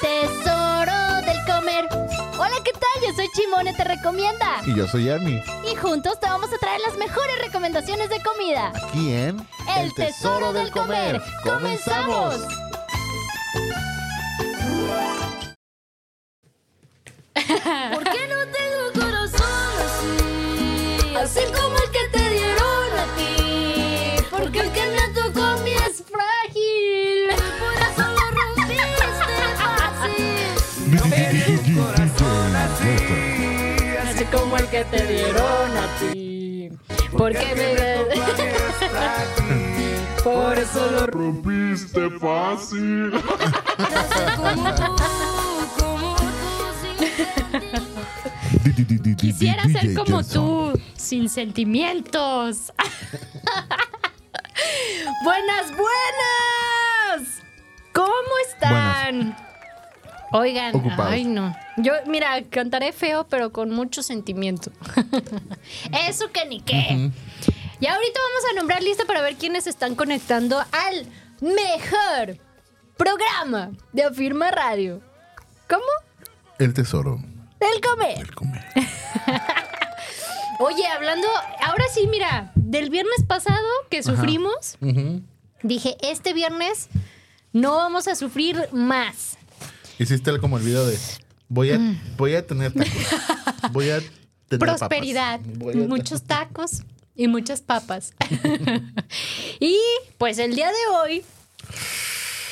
tesoro del comer. Hola, ¿qué tal? Yo soy Chimone, te recomienda. Y yo soy Army. Y juntos te vamos a traer las mejores recomendaciones de comida. Aquí en El tesoro del comer. ¡Comenzamos! ¿Por qué no tengo corazón así? Así como como el que te dieron a ti. Porque me. Por eso lo rompiste fácil. Como tú, como tú, sin Quisiera ser como tú, sin sentimientos. buenas, buenas. ¿Cómo están? Oigan, Ocupados. ay no. Yo, mira, cantaré feo, pero con mucho sentimiento. Eso que ni qué. Y ahorita vamos a nombrar lista para ver quiénes están conectando al mejor programa de Afirma Radio. ¿Cómo? El tesoro Del comer. del comer. Oye, hablando, ahora sí, mira, del viernes pasado que sufrimos, dije, este viernes no vamos a sufrir más. Hiciste como el video de voy a, voy a tener tacos. Voy a tener papas. Prosperidad, Voy a- muchos tacos y muchas papas. y pues el día de hoy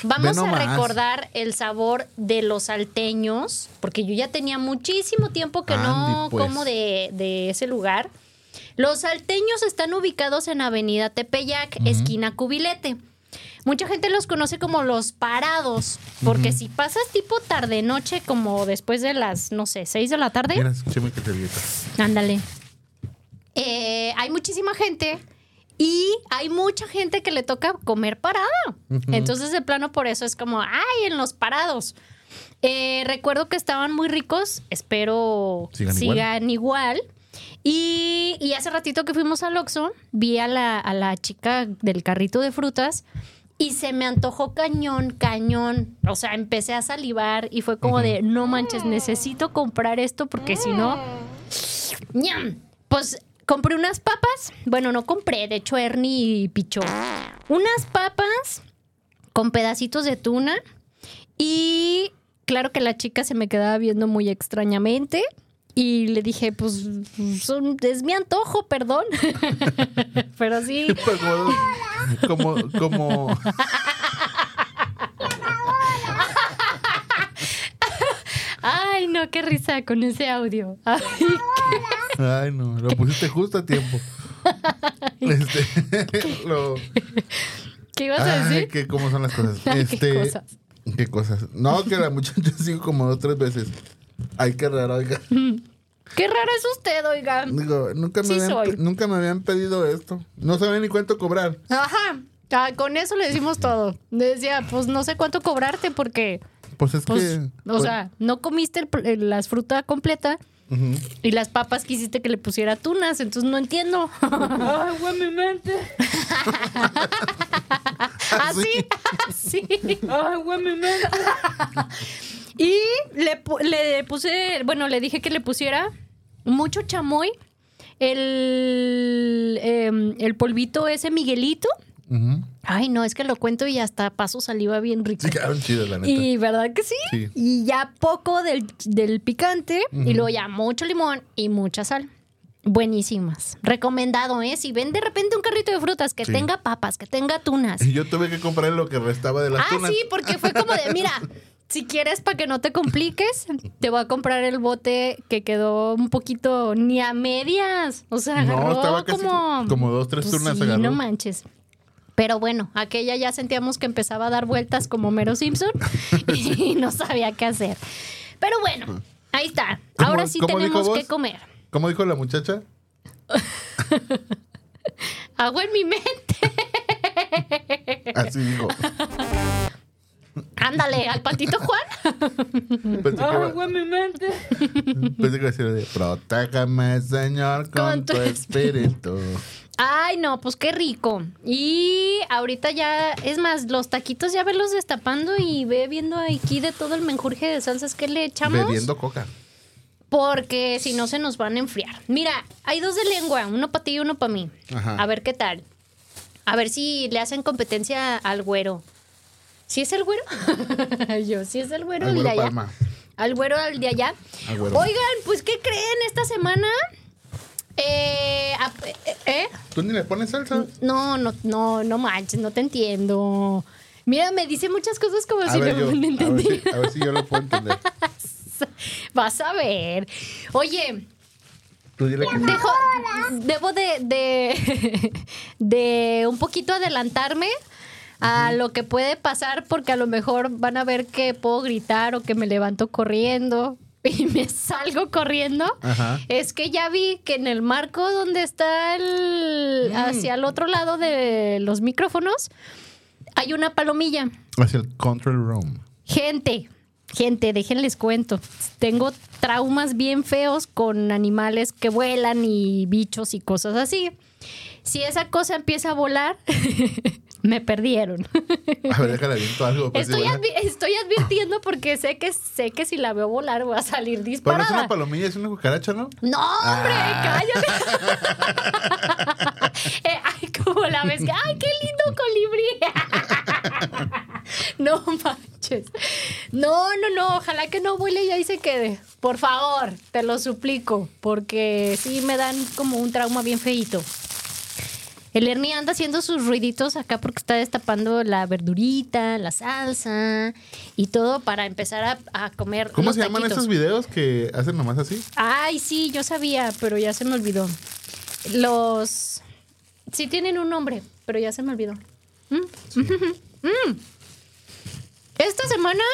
vamos a recordar el sabor de los salteños, porque yo ya tenía muchísimo tiempo que no pues. como de, de ese lugar. Los salteños están ubicados en Avenida Tepeyac, esquina Cubilete. Mucha gente los conoce como los parados, porque si pasas tipo tarde-noche, como después de las, no sé, 6 de la tarde, Mira. Ándale. Eh, hay muchísima gente y hay mucha gente que le toca comer parada. Entonces, de plano, por eso es como, ay, en los parados. Eh, recuerdo que estaban muy ricos. Espero Sigan sigan, igual. Y, y hace ratito que fuimos al Oxxo, vi a la, a la chica del carrito de frutas y se me antojó cañón, cañón. O sea, empecé a salivar y fue como de, no manches, necesito comprar esto porque si no... ¡Ñam! Pues compré unas papas. Bueno, no compré, de hecho Ernie pichó. Unas papas con pedacitos de tuna. Y claro que la chica se me quedaba viendo muy extrañamente. Y le dije, pues son- es mi antojo, perdón. Pero sí. Como, como, Ay, no, qué risa con ese audio. Ay, ay no, lo pusiste justo a tiempo. Este, lo, ¿Qué ibas a ay, decir? que cómo son las cosas. Este, qué cosas. qué cosas. No, que la muchacha sigo como dos tres veces. Ay, qué raro, oiga. Qué raro es usted, oiga. Digo, nunca me, Sí habían, soy. nunca me habían pedido esto. No sabía ni cuánto cobrar. Ajá. Ah, con eso le decimos todo. Decía, pues no sé cuánto cobrarte porque, Pues es pues, que. o pues, sea, no comiste el pr- el- las frutas completa y las papas quisiste que le pusiera tunas, entonces no entiendo. Ay, güey, mi mente. Así, así. Ay, güey, mi mente. Y le, le puse, bueno, le dije que le pusiera mucho chamoy, el, em, el polvito ese Miguelito. Ay, no, es que lo cuento y hasta paso saliva bien rico. Sí, quedaron chidos, la neta. Y verdad que sí. Sí. Y ya poco del, del picante y luego ya mucho limón y mucha sal. Buenísimas. Recomendado, ¿eh? Si ven de repente un carrito de frutas que Sí. tenga papas, que tenga tunas. Y yo tuve que comprar lo que restaba de las Ah, tunas. sí, porque fue como de, mira, si quieres para que no te compliques, te voy a comprar el bote que quedó un poquito ni a medias. O sea, No, agarró estaba casi como... como dos, tres Pues turnas sí, agarró. no manches. Pero bueno, aquella ya sentíamos que empezaba a dar vueltas como Mero Simpson y no sabía qué hacer. Pero bueno, ahí está. ¿Cómo- Ahora sí tenemos que comer. ¿Cómo dijo la muchacha? Agua en mi mente. Así dijo. Ándale, al patito Juan. Pensé que, güey, mi mente. pensé que iba a decir de protégame, Señor, con, Con tu tu espíritu. Ay, no, pues qué rico. Y ahorita ya, es más, los taquitos ya velos destapando y ve viendo aquí de todo el menjurje de salsas que le echamos. Bebiendo coca. Porque si no se nos van a enfriar. Mira, hay dos de lengua, uno para ti y uno para mí. Ajá. A ver qué tal. A ver si le hacen competencia al güero. ¿Sí es el güero? Yo, sí es el güero el de allá. Palma. Al güero al de allá. Al güero. Oigan, pues ¿qué creen esta semana? Eh, eh, ¿eh? ¿Tú ni le pones salsa? No, no, no, no manches, no te entiendo. Mira, me dice muchas cosas como A si ver, no, yo, no a, ver entendí. si, a ver si yo lo puedo entender. Vas a ver. Oye, Tú dile que dejo, debo de, de, de un poquito adelantarme a lo que puede pasar porque a lo mejor van a ver que puedo gritar o que me levanto corriendo y me salgo corriendo. Ajá. Es que ya vi que en el marco donde está el hacia el otro lado de los micrófonos hay una palomilla. Hacia el control room. Gente, gente, déjenles cuento. Tengo traumas bien feos con animales que vuelan y bichos y cosas así. Si esa cosa empieza a volar, me perdieron. A ver, déjale viento algo. pues, Estoy, advi- advirtiendo porque sé que sé que si la veo volar voy a salir Pero no es disparada. una palomilla, es una cucaracha, ¿no? No, hombre, Ah. cállate. Eh, ay, como la ves que, ay, qué lindo colibrí. no manches. No, no, no, ojalá que no vuele y ahí se quede. Por favor, te lo suplico, porque sí me dan como un trauma bien feito. El Ernie anda haciendo sus ruiditos acá porque está destapando la verdurita, la salsa y todo para empezar a, a comer. ¿Cómo los se llaman taquitos. esos videos que hacen nomás así? Ay, sí, yo sabía, pero ya se me olvidó. Los. Sí tienen un nombre, pero ya se me olvidó. Mm. Mm. Esta semana.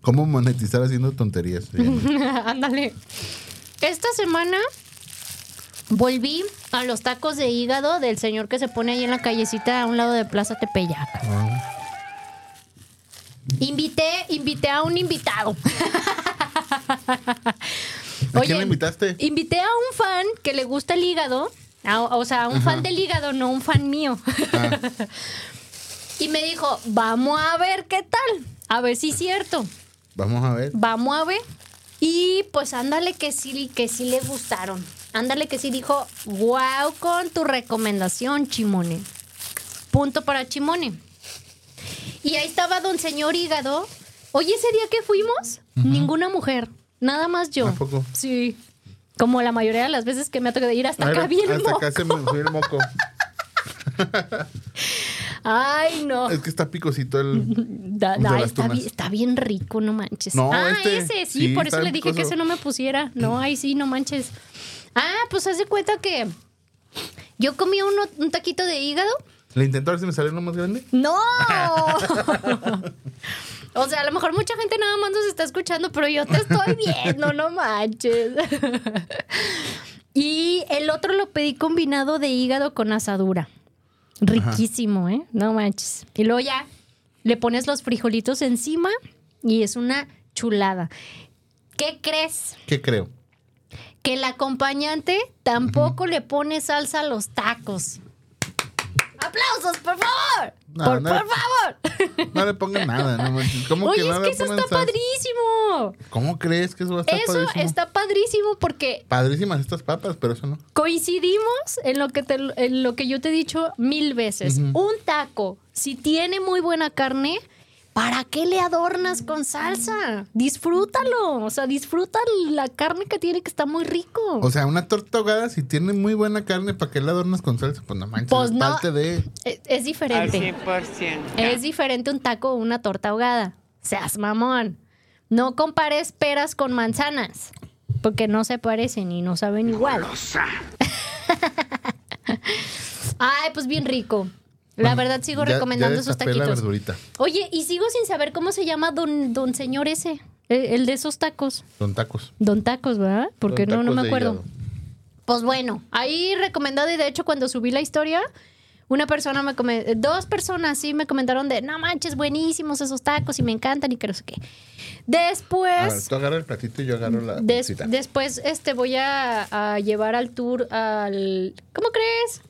¿Cómo monetizar haciendo tonterías? Ándale. Esta semana volví a los tacos de hígado del señor que se pone ahí en la callecita a un lado de Plaza Tepeyac. Ah. Invité, invité a un invitado. ¿A quién le invitaste? Invité a un fan que le gusta el hígado. a- o sea, a un fan del hígado, no un fan mío. Ah. y me dijo, vamos a ver qué tal. A ver si es cierto. Vamos a ver. Vamos a ver. Y pues ándale que sí, que sí le gustaron. Ándale que sí dijo, wow con tu recomendación, Chimone. Punto para Chimone. Y ahí estaba don señor Hígado. Oye, ese día que fuimos, ninguna mujer. Nada más yo. ¿A poco? Sí. Como la mayoría de las veces que me ha tocado ir hasta acá bien hasta acá se me fue el moco. Ay, no. Es que está picosito el. Da- de da, las está, bien, está bien rico, no manches. No, ah, este, ese, sí, sí, por eso le dije que ese no me pusiera. No, ahí sí, no manches. Ah, pues haz de cuenta que yo comí uno, un taquito de hígado. ¿Le intento a ver si me sale uno más grande? ¡No! o sea, a lo mejor mucha gente nada más nos está escuchando, pero yo te estoy viendo, no manches. y el otro lo pedí combinado de hígado con asadura. Riquísimo, ¿eh? No manches. Y luego ya le pones los frijolitos encima y es una chulada. ¿Qué crees? ¿Qué creo? Que el acompañante tampoco le pone salsa a los tacos. ¡Aplausos, por favor! No, por, no por le- favor. No le pongan nada, no. ¿Cómo Oye, que es que eso está salsa? padrísimo. ¿Cómo crees que eso va a estar Eso padrísimo? está padrísimo porque Padrísimas estas papas, pero eso no. coincidimos en lo que te- en lo que yo te he dicho mil veces. Un taco, si tiene muy buena carne, ¿para qué le adornas con salsa? Disfrútalo. O sea, disfruta la carne que tiene que está muy rico. O sea, una torta ahogada, si tiene muy buena carne, ¿para qué la adornas con salsa? Pues no manches, Pues es no. parte de... es, es Al diferente. 100%. Es diferente un taco o una torta ahogada. Seas mamón. No compares peras con manzanas. Porque no se parecen y no saben igual. Ay, pues bien rico. La verdad sigo Ya- recomendando ya esos la taquitos. verdurita. Oye, y sigo sin saber cómo se llama don, don señor ese. El, el de esos tacos. Son tacos. Don tacos, ¿verdad? Porque no, no me acuerdo. hígado. Pues bueno, ahí recomendado y de hecho cuando subí la historia Una persona me comentó, dos personas sí me comentaron de, no manches, buenísimos esos tacos y me encantan y que no sé qué. A ver, Después, tú agarra el platito y yo agarro la des- después este, voy a, a llevar al tour al... ¿Cómo crees?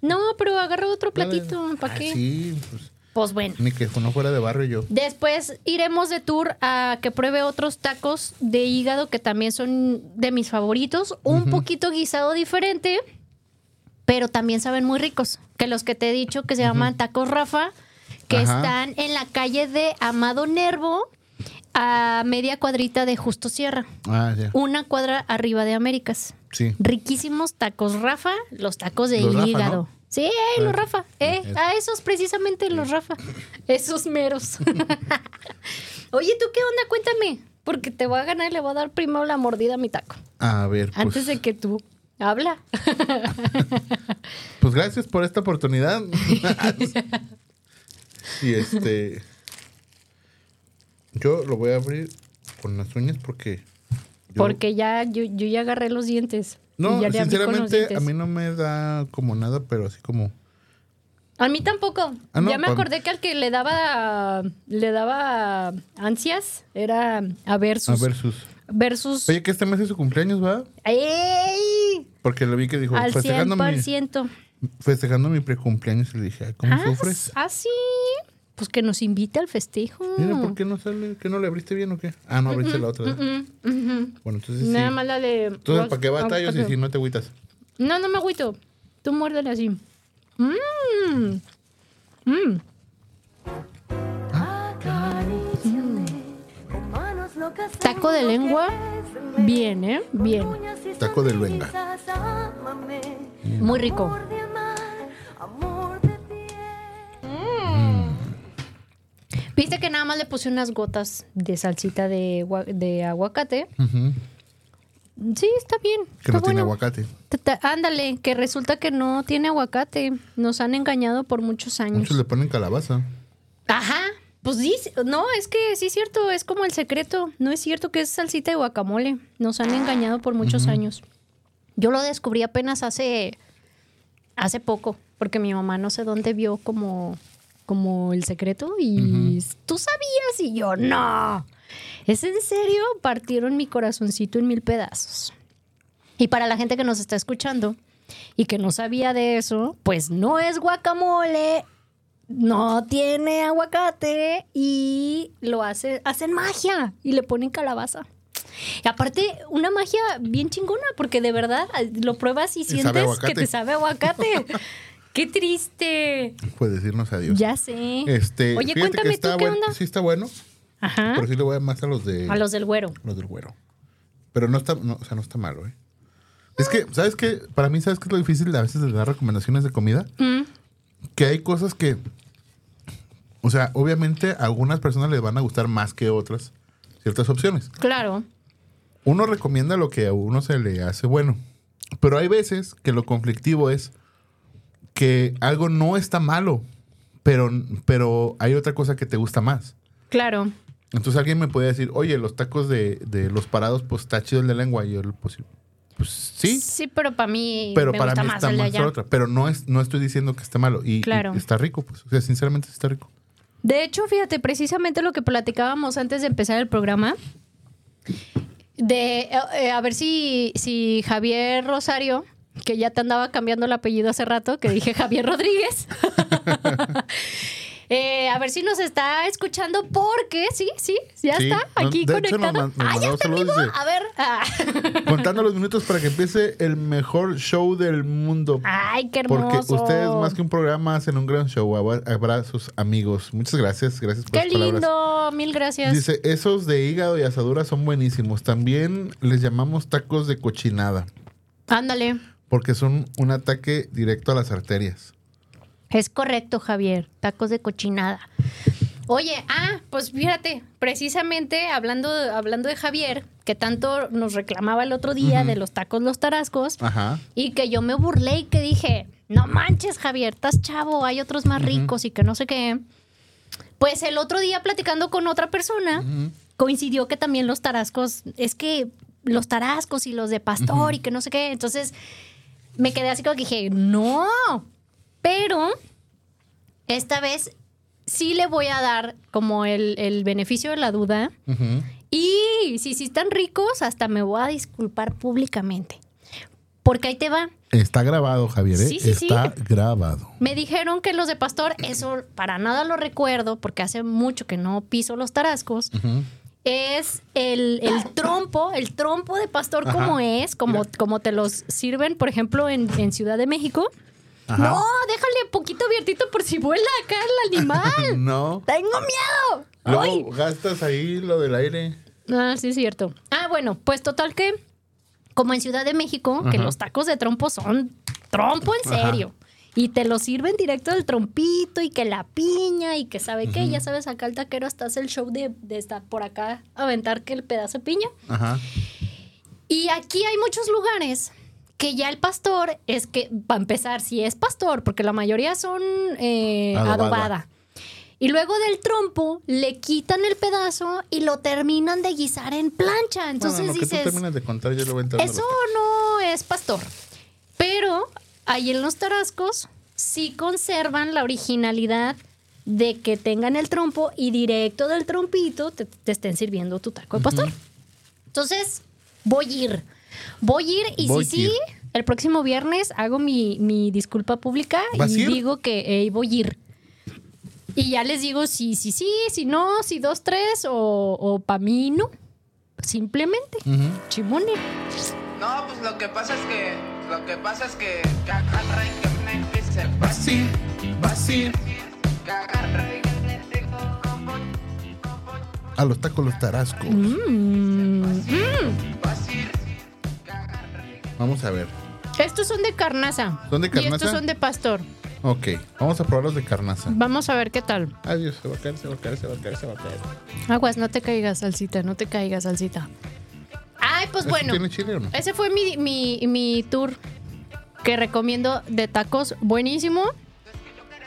No, pero agarro otro platito. ¿Para Ah, qué? sí, pues, Pues bueno. ni que no fuera de barrio yo. Después iremos de tour a que pruebe otros tacos de hígado que también son de mis favoritos. Un poquito guisado diferente, pero también saben muy ricos. Que los que te he dicho que se llaman tacos Rafa, que Ajá. están en la calle de Amado Nervo, a media cuadrita de Justo Sierra. Ah, ya. Una cuadra arriba de Américas. Sí. Riquísimos tacos Rafa, los tacos de Los Rafa, hígado. ¿no? Sí, eh, los Rafa. Eh, es- a esos precisamente los Rafa. Esos meros. Oye, ¿tú qué onda? Cuéntame. Porque te voy a ganar y le voy a dar primero la mordida a mi taco. A ver, pues, Antes de que tú habla. pues gracias por esta oportunidad. y este. Yo lo voy a abrir con las uñas porque. Yo- Porque ya yo, yo ya agarré los dientes. No, ya sinceramente, a mí no me da como nada, pero así como. A mí tampoco. Ah, no, ya me acordé que al que le daba le daba ansias era a versus A ver sus. versus Oye, que este mes es su cumpleaños, ¿va? ¡Ey! Porque lo vi que dijo, al festejando mi, 100%. festejando mi precumpleaños. Y le dije, ¿cómo Ah, sufres? ah, sí. Pues que nos invite al festejo. Mira, ¿por qué no sale? ¿Que no le abriste bien o qué? Ah, no abriste la otra. Ujú. Bueno, entonces sí. Nada más la de. Entonces, ¿para qué batallos y si no te agüitas? No, no me agüito. Tú muérdele así. Mmm. Mmm. Taco de lengua. Bien, ¿eh? Bien. Taco de luenga. Muy rico. Viste que nada más le puse unas gotas de salsita de, de aguacate. Sí, está bien. Que está no tiene aguacate. Ándale, que resulta que no tiene aguacate. Nos han engañado por muchos años. Muchos le ponen calabaza. Ajá. Pues dice, no, es que sí es cierto, es como el secreto. No es cierto que es salsita de guacamole. Nos han engañado por muchos años. Yo lo descubrí apenas hace hace poco, porque mi mamá no sé dónde vio como como el secreto y tú sabías y yo no. ¿Es en serio? Partieron mi corazoncito en mil pedazos. Y para la gente que nos está escuchando y que no sabía de eso, pues no es guacamole, no tiene aguacate y lo hace, hacen magia y le ponen calabaza. Y aparte, una magia bien chingona, porque de verdad lo pruebas y sabe sientes que te sabe aguacate. ¡Qué triste! Puedes decirnos adiós. Ya sé. Este, Oye, cuéntame que está tú qué bueno. onda. Sí está bueno, Ajá. pero sí le voy a más a los de A los del güero. los del güero. Pero no está, no, o sea, no está malo, ¿eh? Es que, ¿sabes qué? Para mí, ¿sabes qué es lo difícil a veces de dar recomendaciones de comida? Mm, Que hay cosas que, o sea, obviamente a algunas personas les van a gustar más que otras ciertas opciones. claro. Uno recomienda lo que a uno se le hace bueno. Pero hay veces que lo conflictivo es que algo no está malo, pero, pero hay otra cosa que te gusta más. Claro. Entonces alguien me puede decir, oye, los tacos de, de los parados, pues está chido el de lengua. Y yo, pues, pues sí, Sí, pero para mí pero me para gusta mí más está más otra. Pero no, es, no estoy diciendo que esté malo. Y, y Claro. está rico, pues. O sea, sinceramente sí está rico. De hecho, fíjate, precisamente lo que platicábamos antes de empezar el programa, de eh, eh, a ver si, si Javier Rosario, que ya te andaba cambiando el apellido hace rato, que dije Javier Rodríguez, eh, a ver si nos está escuchando, porque sí, sí, ya Sí, está no, aquí hecho, conectado. nos ah, ya está vivo. A ver. ah. Contando los minutos para que empiece el mejor show del mundo. Ay, qué hermoso. Porque ustedes más que un programa hacen un gran show. Abra- Abrazos, amigos. Muchas gracias. Gracias por Qué sus palabras. lindo, mil gracias. Dice, esos de hígado y asadura son buenísimos. También les llamamos tacos de cochinada. Ándale. Porque son un ataque directo a las arterias. Es correcto, Javier. Tacos de cochinada. Oye, ah, pues fíjate, precisamente hablando, hablando de Javier, que tanto nos reclamaba el otro día de los tacos los tarascos, Ajá. y que yo me burlé y que dije, no manches, Javier, estás chavo, hay otros más ricos y que no sé qué. Pues el otro día platicando con otra persona, coincidió que también los tarascos, es que los tarascos y los de pastor y que no sé qué, entonces me quedé así como que dije, no, Pero esta vez sí le voy a dar como el, el beneficio de la duda. Y si sí están ricos, hasta me voy a disculpar públicamente. Porque ahí te va. Está grabado, Javier, ¿eh? Sí, sí, sí. Está grabado. Me dijeron que los de Pastor, eso para nada lo recuerdo, porque hace mucho que no piso los tarascos. Es el, el trompo, el trompo de Pastor Ajá. como es, como, como te los sirven, por ejemplo, en, en Ciudad de México. Ajá. No, déjale poquito abiertito por si vuela acá el animal. No. Tengo miedo. Luego Ay. gastas ahí lo del aire. Ah, sí, es cierto. Ah, bueno, pues total que, como en Ciudad de México, que los tacos de trompo son trompo en serio. Y te lo sirven directo del trompito y que la piña y que sabe qué. Ya sabes, acá el taquero hasta hace el show de, de estar por acá, aventar que el pedazo de piña. Ajá. Y aquí hay muchos lugares que ya el pastor es que, para empezar, si es pastor, porque la mayoría son eh, Adobada. adobada. Y luego del trompo le quitan el pedazo y lo terminan de guisar en plancha. Entonces bueno, lo que tú dices, terminas de contar, yo lo voy entrando. eso no es pastor. Pero ahí en los tarascos sí conservan la originalidad de que tengan el trompo y directo del trompito te, te estén sirviendo tu taco de pastor. Entonces, voy a ir. Voy a ir y Voy si ir. sí, el próximo viernes hago mi, mi disculpa pública ¿Vas y ir? digo que eh, voy a ir. Y ya les digo si sí, si, si no, si dos, tres o, o pa' mí no. Simplemente. Ujú. Chimone. No, pues lo que pasa es que. Lo que pasa es que. Cagarra y que me empiece a y los tacos los tarascos. Mm, mm. Vamos a ver. Estos son de carnaza. ¿Son de Y carnaza? estos son de pastor. Ok, vamos a probar los de carnaza. Vamos a ver qué tal. Adiós, se va a caer, se va a caer, se va a caer, se va a caer. Aguas, no te caigas, salsita, no te caigas, salsita. Ay, pues ¿Este bueno. ¿Tiene chile o no? Ese fue mi, mi, mi tour que recomiendo de tacos. Buenísimo.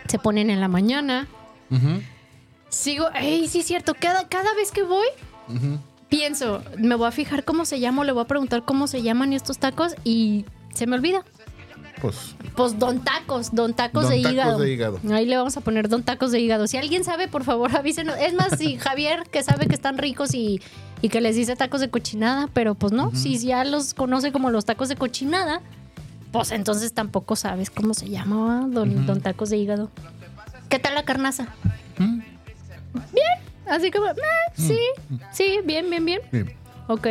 Se ponen en la mañana. Sigo. Ey, sí es cierto. Cada, cada vez que voy, pienso, me voy a fijar cómo se llama, le voy a preguntar cómo se llaman estos tacos y se me olvida. Pues, Pues don tacos, don tacos, Don de, Tacos hígado. de hígado. Ahí le vamos a poner don tacos de hígado. Si alguien sabe, por favor, avísenos. Es más, si Javier, que sabe que están ricos y, y que les dice tacos de cochinada, pero pues no, si ya los conoce como los tacos de cochinada, pues entonces tampoco sabes cómo se llama don, don tacos de hígado. ¿Qué tal la carnaza? Mm. Así como, eh, sí, sí, bien, bien, bien. bien. Ok.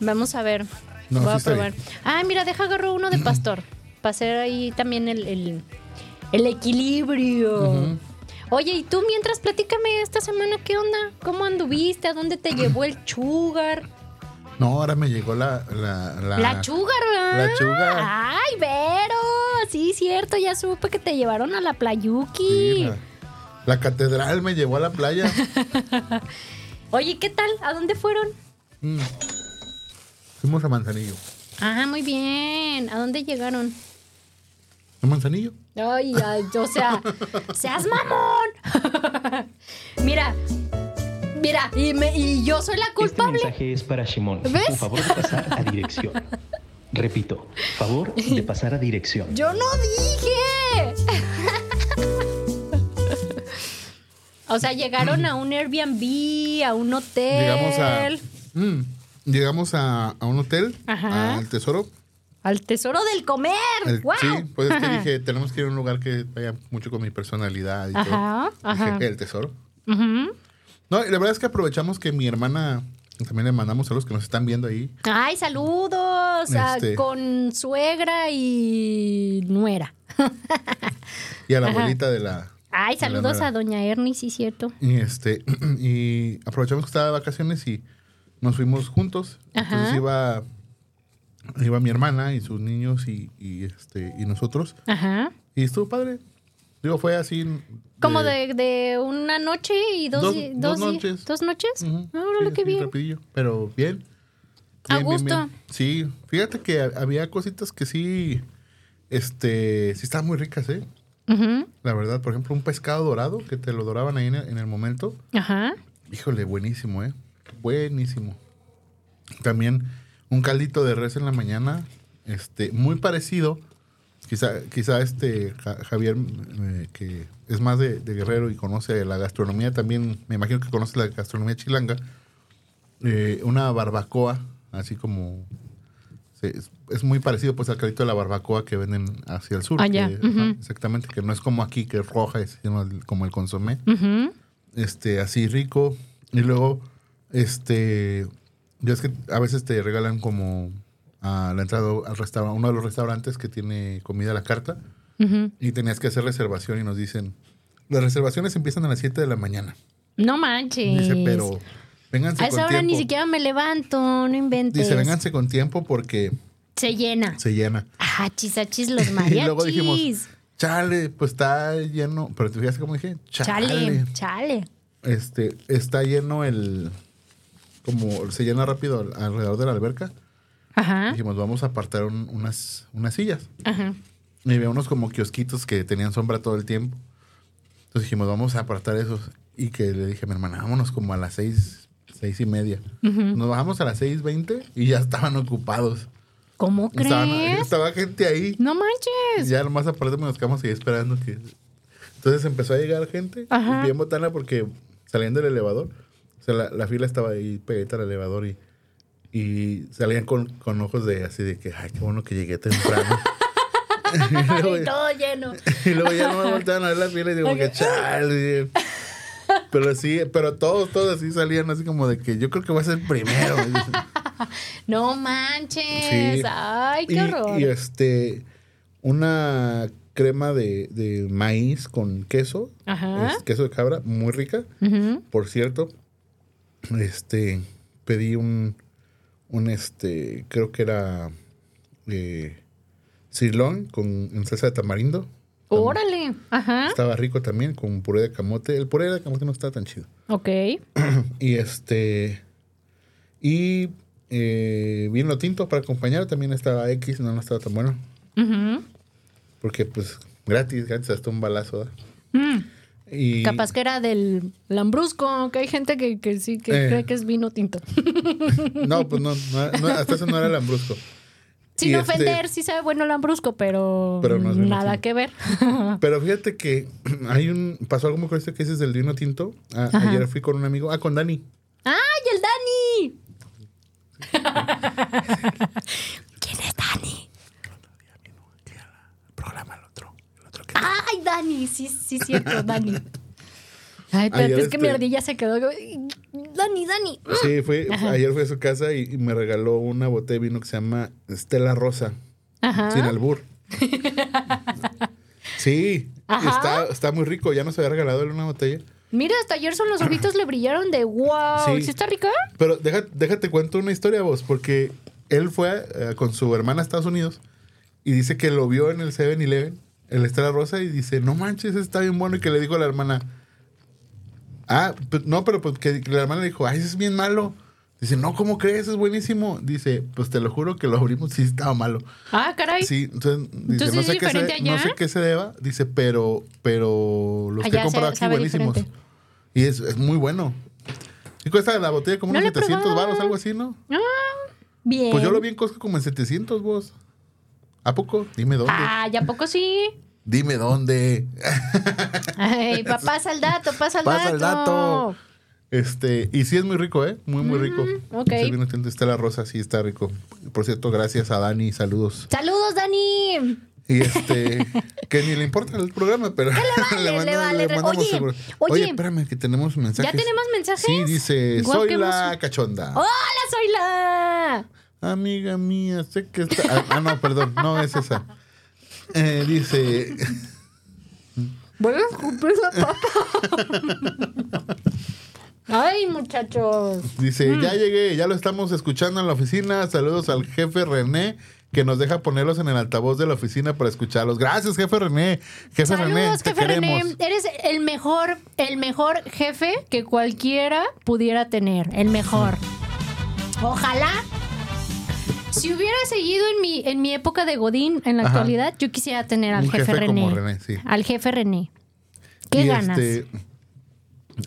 Vamos a ver. No, Voy sí a probar. Ah, mira, deja agarro uno de pastor. Para hacer ahí también el, el- el equilibrio. Ujú. Oye, y tú mientras platícame esta semana, ¿qué onda? ¿Cómo anduviste? ¿A dónde te llevó el chugar? No, ahora me llegó la. La, la, La chugar, ¿verdad? La chugar. Ay, Vero. Sí, cierto, ya supe que te llevaron a la Sí, playuki. la, la catedral me llevó a la playa. Oye, ¿qué tal? ¿A dónde fueron? Mm. Fuimos a Manzanillo. Ah, muy bien. ¿A dónde llegaron? ¿A Manzanillo? Ay, ay, o sea, seas mamón. mira, mira, y, me- y yo soy la Este culpable. mensaje es para Shimon. ¿Ves? Por favor de pasar a dirección. Repito, favor de pasar a dirección. Yo no dije. o sea, llegaron a un Airbnb, a un hotel. Llegamos a. Mm, llegamos a, a un hotel, Ajá. al tesoro. Al tesoro del comer. El- ¡Guau! Sí, pues es que dije, tenemos que ir a un lugar que vaya mucho con mi personalidad y Ajá, todo. ajá. Dije, el tesoro. Ujú. No, la verdad es que aprovechamos que mi hermana, también le mandamos a los que nos están viendo ahí. Ay, saludos a- Este. con suegra y nuera. Y a la Ajá. abuelita de la. Ay, de saludos a doña Ernie, sí, cierto. Y este, y aprovechamos que estaba de vacaciones y nos fuimos juntos. Ajá. Entonces iba, iba mi hermana y sus niños y, y, este, y nosotros. Ajá. Y estuvo padre. Digo, fue así. Como de, de una noche y dos, Dos- noches. ¿Dos noches? Órale, Sí, qué así, bien. rapidillo, pero bien. A Bien, bien, gusto. bien. Sí, fíjate que ha- había cositas que sí, este, sí estaban muy ricas, ¿eh? Ujú. La verdad, por ejemplo, un pescado dorado que te lo doraban ahí en el, en el momento. Ajá. Híjole, buenísimo, ¿eh? Buenísimo. También un caldito de res en la mañana, este, muy parecido Quizá, quizá este Ja- Javier, eh, que es más de, de Guerrero y conoce la gastronomía también, me imagino que conoce la gastronomía chilanga, eh, una barbacoa, así como... es, es muy parecido pues al carrito de la barbacoa que venden hacia el sur. Allá, que- ujú. ajá, exactamente, que no es como aquí, que es roja, es sino el- como el consomé Ujú. este, así rico. Y luego, este, ya es que a veces te regalan como a la entrada al restaurante, uno de los restaurantes que tiene comida a la carta. Y tenías que hacer reservación y nos dicen, las reservaciones empiezan a las 7 de la mañana. No manches. Dice, pero vénganse A con esa hora tiempo. ni siquiera me levanto, no inventes. Dice, vénganse con tiempo porque Se llena. se llena. Ah, chisachis los Y mariachis. luego dijimos, chale, pues está lleno. Pero te fijas cómo dije, chale. chale, chale. Este, está lleno el. Como se llena rápido al- alrededor de la alberca. Ajá. Dijimos, vamos a apartar un- unas, unas sillas. Ajá. Y había unos como kiosquitos que tenían sombra todo el tiempo. Entonces dijimos, vamos a apartar esos. Y que le dije a mi hermana, vámonos como a las seis, seis y media. Nos bajamos a las seis veinte y ya estaban ocupados. ¿Cómo crees? Estaban, estaba gente ahí. No manches. Ya nomás aparte nos quedamos ahí esperando que... Entonces empezó a llegar gente Ajá. bien botana porque salían del elevador. O sea, la, la fila estaba ahí pegadita al elevador y, y salían con, con ojos de así de que, ay, qué bueno que llegué temprano. y, luego, Ay, todo lleno. y luego ya no me volteaban a ver la fila y digo que chale. Pero sí, pero todos, todos así salían así como de que yo creo que voy a ser primero. No manches. Sí. Ay, qué y, horror. y, este, una crema de, de maíz con queso, Ajá. es queso de cabra, muy rica. Por cierto, este, pedí un, un este, creo que era eh, sirloin con en salsa de tamarindo. Órale. Ajá. Estaba rico también, con puré de camote. El puré de camote no estaba tan chido. Ok. Y este. Y eh, vino tinto para acompañar. También estaba X, no, no estaba tan bueno. Porque, pues, gratis, gratis, hasta un balazo. ¿da? Mm. Y, Capaz que era del lambrusco, que hay gente que, que sí que Eh. cree que es vino tinto. No, pues no, no, no, hasta eso no era lambrusco. Sin Y este- ofender, sí sabe bueno el lambrusco, pero, Pero no nada tinto. que ver. Pero fíjate que hay un. Pasó algo muy curioso que dices del vino tinto. Ayer fui con un amigo. Ah, con Dani. ¡Ay, el Dani! ¿Quién es Dani? Programa el otro. El otro que ¡Ay, Dani! Sí, sí, cierto, Dani. Ay, pero Ayer es que mi este- ardilla se quedó. Dani, Dani. Sí, fue, Ajá. ayer fui a su casa y, y me regaló una botella de vino que se llama Estela Rosa. Ajá. Sin albur. Sí, Ajá. está, está muy rico. Ya nos había regalado él una botella. Mira, hasta ayer son los ojitos le brillaron de wow. Sí. ¿Sí, está rica? Pero deja- déjate cuento una historia vos, porque él fue eh, con su hermana a Estados Unidos y dice que lo vio en el 7-Eleven, el Estela Rosa, y dice, no manches, está bien bueno. Y que le dijo a la hermana, ah, pues, no, pero pues que la hermana le dijo, ay, ese es bien malo. Dice, no, ¿cómo crees? Es buenísimo. Dice, pues te lo juro que lo abrimos sí estaba malo. Ah, caray. Sí, entonces, dice, Entonces, no, ¿es sé qué se, allá? no sé qué se deba, dice, pero, pero los que he comprado aquí buenísimos. diferente. Y es, es muy bueno. Y cuesta la botella como No unos lo he 700 probado. baros, algo así, ¿no? Ah, bien. Pues yo lo vi en Costco como en 700 vos. ¿A poco? Dime dónde. Ah, ¿ya poco sí? Dime dónde. Ay, pa- pasa el dato, pasa el Pasa dato. el dato. Este, y sí es muy rico, ¿eh? Muy, muy rico. Mm, ok. Tinto Estela Rosa sí está rico. Por cierto, gracias a Dani, saludos. Saludos, Dani. Y este, que ni le importa el programa, pero vale, le vale. mandamos Oye, seguro. oye. Oye, espérame, que tenemos mensajes. ¿Ya tenemos mensajes? Sí, dice, Guau, soy qué la cachonda. ¡Hola, soy la! Amiga mía, sé que está. Ah, ah, no, perdón, no es esa. Eh, dice, Voy a escupir la papa. Ay, muchachos. dice, Mm. ya llegué, ya lo estamos escuchando en la oficina. Saludos al jefe René, que nos deja ponerlos en el altavoz de la oficina para escucharlos. Gracias, jefe René. Jefe René, te jefe queremos. René. Eres el mejor, el mejor jefe que cualquiera pudiera tener. El mejor. Ojalá. Si hubiera seguido en mi, en mi época de Godín en la Ajá. actualidad, yo quisiera tener al jefe, jefe René. como René, sí. Al jefe René. ¿Qué y ganas? este,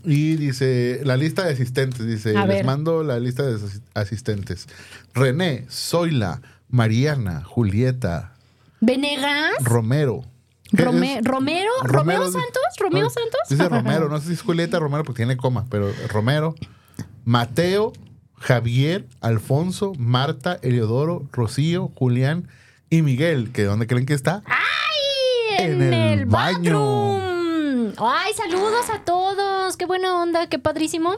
y dice, la lista de asistentes, dice, A les ver. mando la lista de asis- asistentes. René, Zoila, Mariana, Julieta, ¿Venegas? Romero. ¿Qué Rome- es? ¿Romero? ¿Romeo Santos? ¿Romeo Santos? Dice Romero, no sé si es Julieta Romero porque tiene coma, pero Romero, Mateo, Javier, Alfonso, Marta, Eliodoro, Rocío, Julián y Miguel, que ¿dónde creen que está? ¡Ay! En, En el el, baño. ¡Ay, saludos a todos! ¡Qué buena onda! ¡Qué padrísimo!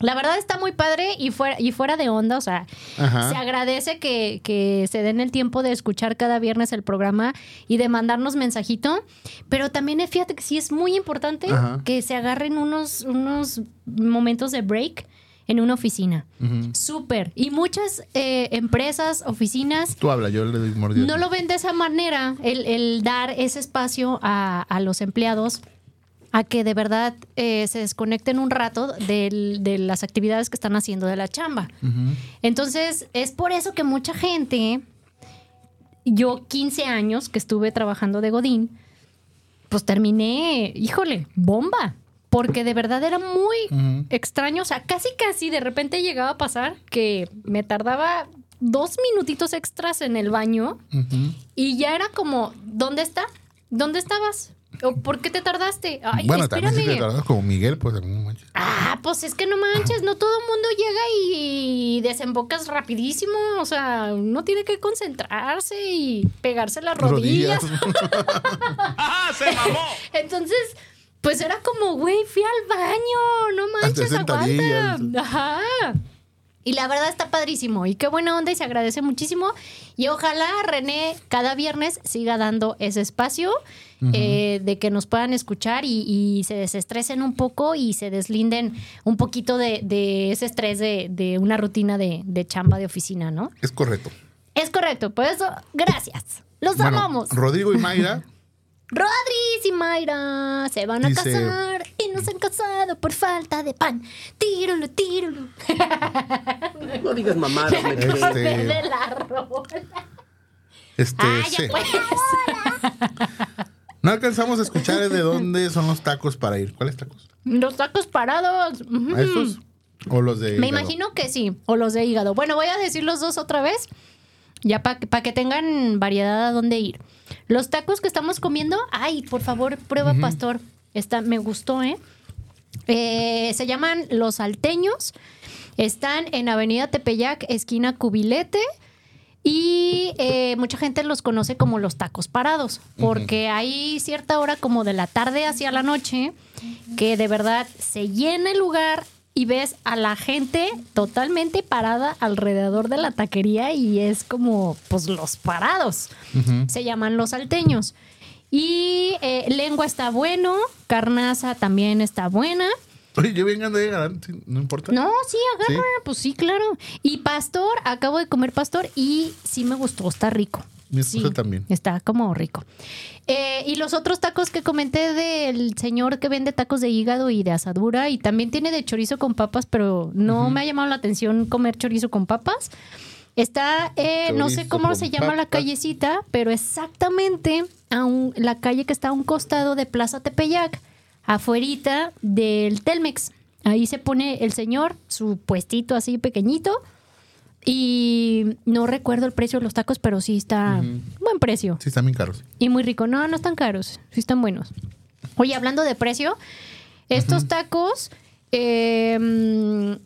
La verdad está muy padre y fuera, y fuera de onda, o sea, Ajá. se agradece que, que se den el tiempo de escuchar cada viernes el programa y de mandarnos mensajito, pero también eh, fíjate que sí es muy importante Ajá. que se agarren unos, unos momentos de break en una oficina. Ujú. Súper. Y muchas eh, empresas, oficinas, Tú habla, yo le doy no lo ven de esa manera, el, el dar ese espacio a, a los empleados a que de verdad eh, se desconecten un rato del- de las actividades que están haciendo de la chamba. Entonces, es por eso que mucha gente, yo 15 años que estuve trabajando de Godín, pues terminé, híjole, bomba. Porque de verdad era muy extraño. O sea, casi casi de repente llegaba a pasar que me tardaba dos minutitos extras en el baño y ya era como, ¿dónde está? ¿Dónde estabas? ¿O por qué te tardaste? Ay, bueno, también si espérame. te tardas como Miguel, pues no manches. Ah, pues es que no manches, no todo el mundo llega y desembocas rapidísimo. O sea, uno tiene que concentrarse y pegarse las rodillas. Entonces, pues era como, güey, fui al baño, no manches, aguanta. Ajá. Y la verdad está padrísimo y qué buena onda y se agradece muchísimo. Y ojalá René cada viernes siga dando ese espacio eh, de que nos puedan escuchar y, y se desestresen un poco y se deslinden un poquito de, de ese estrés de, de una rutina de, de chamba de oficina, ¿no? Es correcto. Es correcto, por eso, gracias. Los Bueno, amamos. Rodrigo y Mayra, Rodríguez y Mayra se van a Dice- casar y no se han casado por falta de pan. Tíralo, tíralo. No digas mamadas, me Este- de la rola. este, Ah, sí. pues. no alcanzamos a escuchar de dónde son los tacos para ir. ¿Cuáles tacos? Los tacos parados. ¿A estos? ¿O los de Me hígado? imagino que sí. O los de hígado. Bueno, voy a decir los dos otra vez. Ya para que tengan variedad a dónde ir. Los tacos que estamos comiendo. Ay, por favor, prueba, pastor. Esta me gustó, ¿eh? Eh, se llaman Los Salteños. Están en Avenida Tepeyac, esquina Cubilete. Y eh, mucha gente los conoce como los tacos parados, porque hay cierta hora como de la tarde hacia la noche que de verdad se llena el lugar y ves a la gente totalmente parada alrededor de la taquería y es como pues los parados. Se llaman los salteños. Y eh, lengua está bueno, carnaza también está buena. Oye, yo vengo de sí, no importa. No, sí, agarra, ¿Sí? pues sí, claro. Y pastor, acabo de comer pastor y sí me gustó, está rico. Mi esposa Sí, también. Está como rico. Eh, y los otros tacos que comenté del señor que vende tacos de hígado y de asadura y también tiene de chorizo con papas, pero no me ha llamado la atención comer chorizo con papas. Está, eh, no sé cómo se llama la callecita, pero exactamente a un- la calle que está a un costado de Plaza Tepeyac, afuerita del Telmex. Ahí se pone el señor, su puestito así pequeñito. Y no recuerdo el precio de los tacos, pero sí está buen precio. Sí, están bien caros. Y muy rico. No, no están caros. Sí están buenos. Oye, hablando de precio, estos tacos, eh,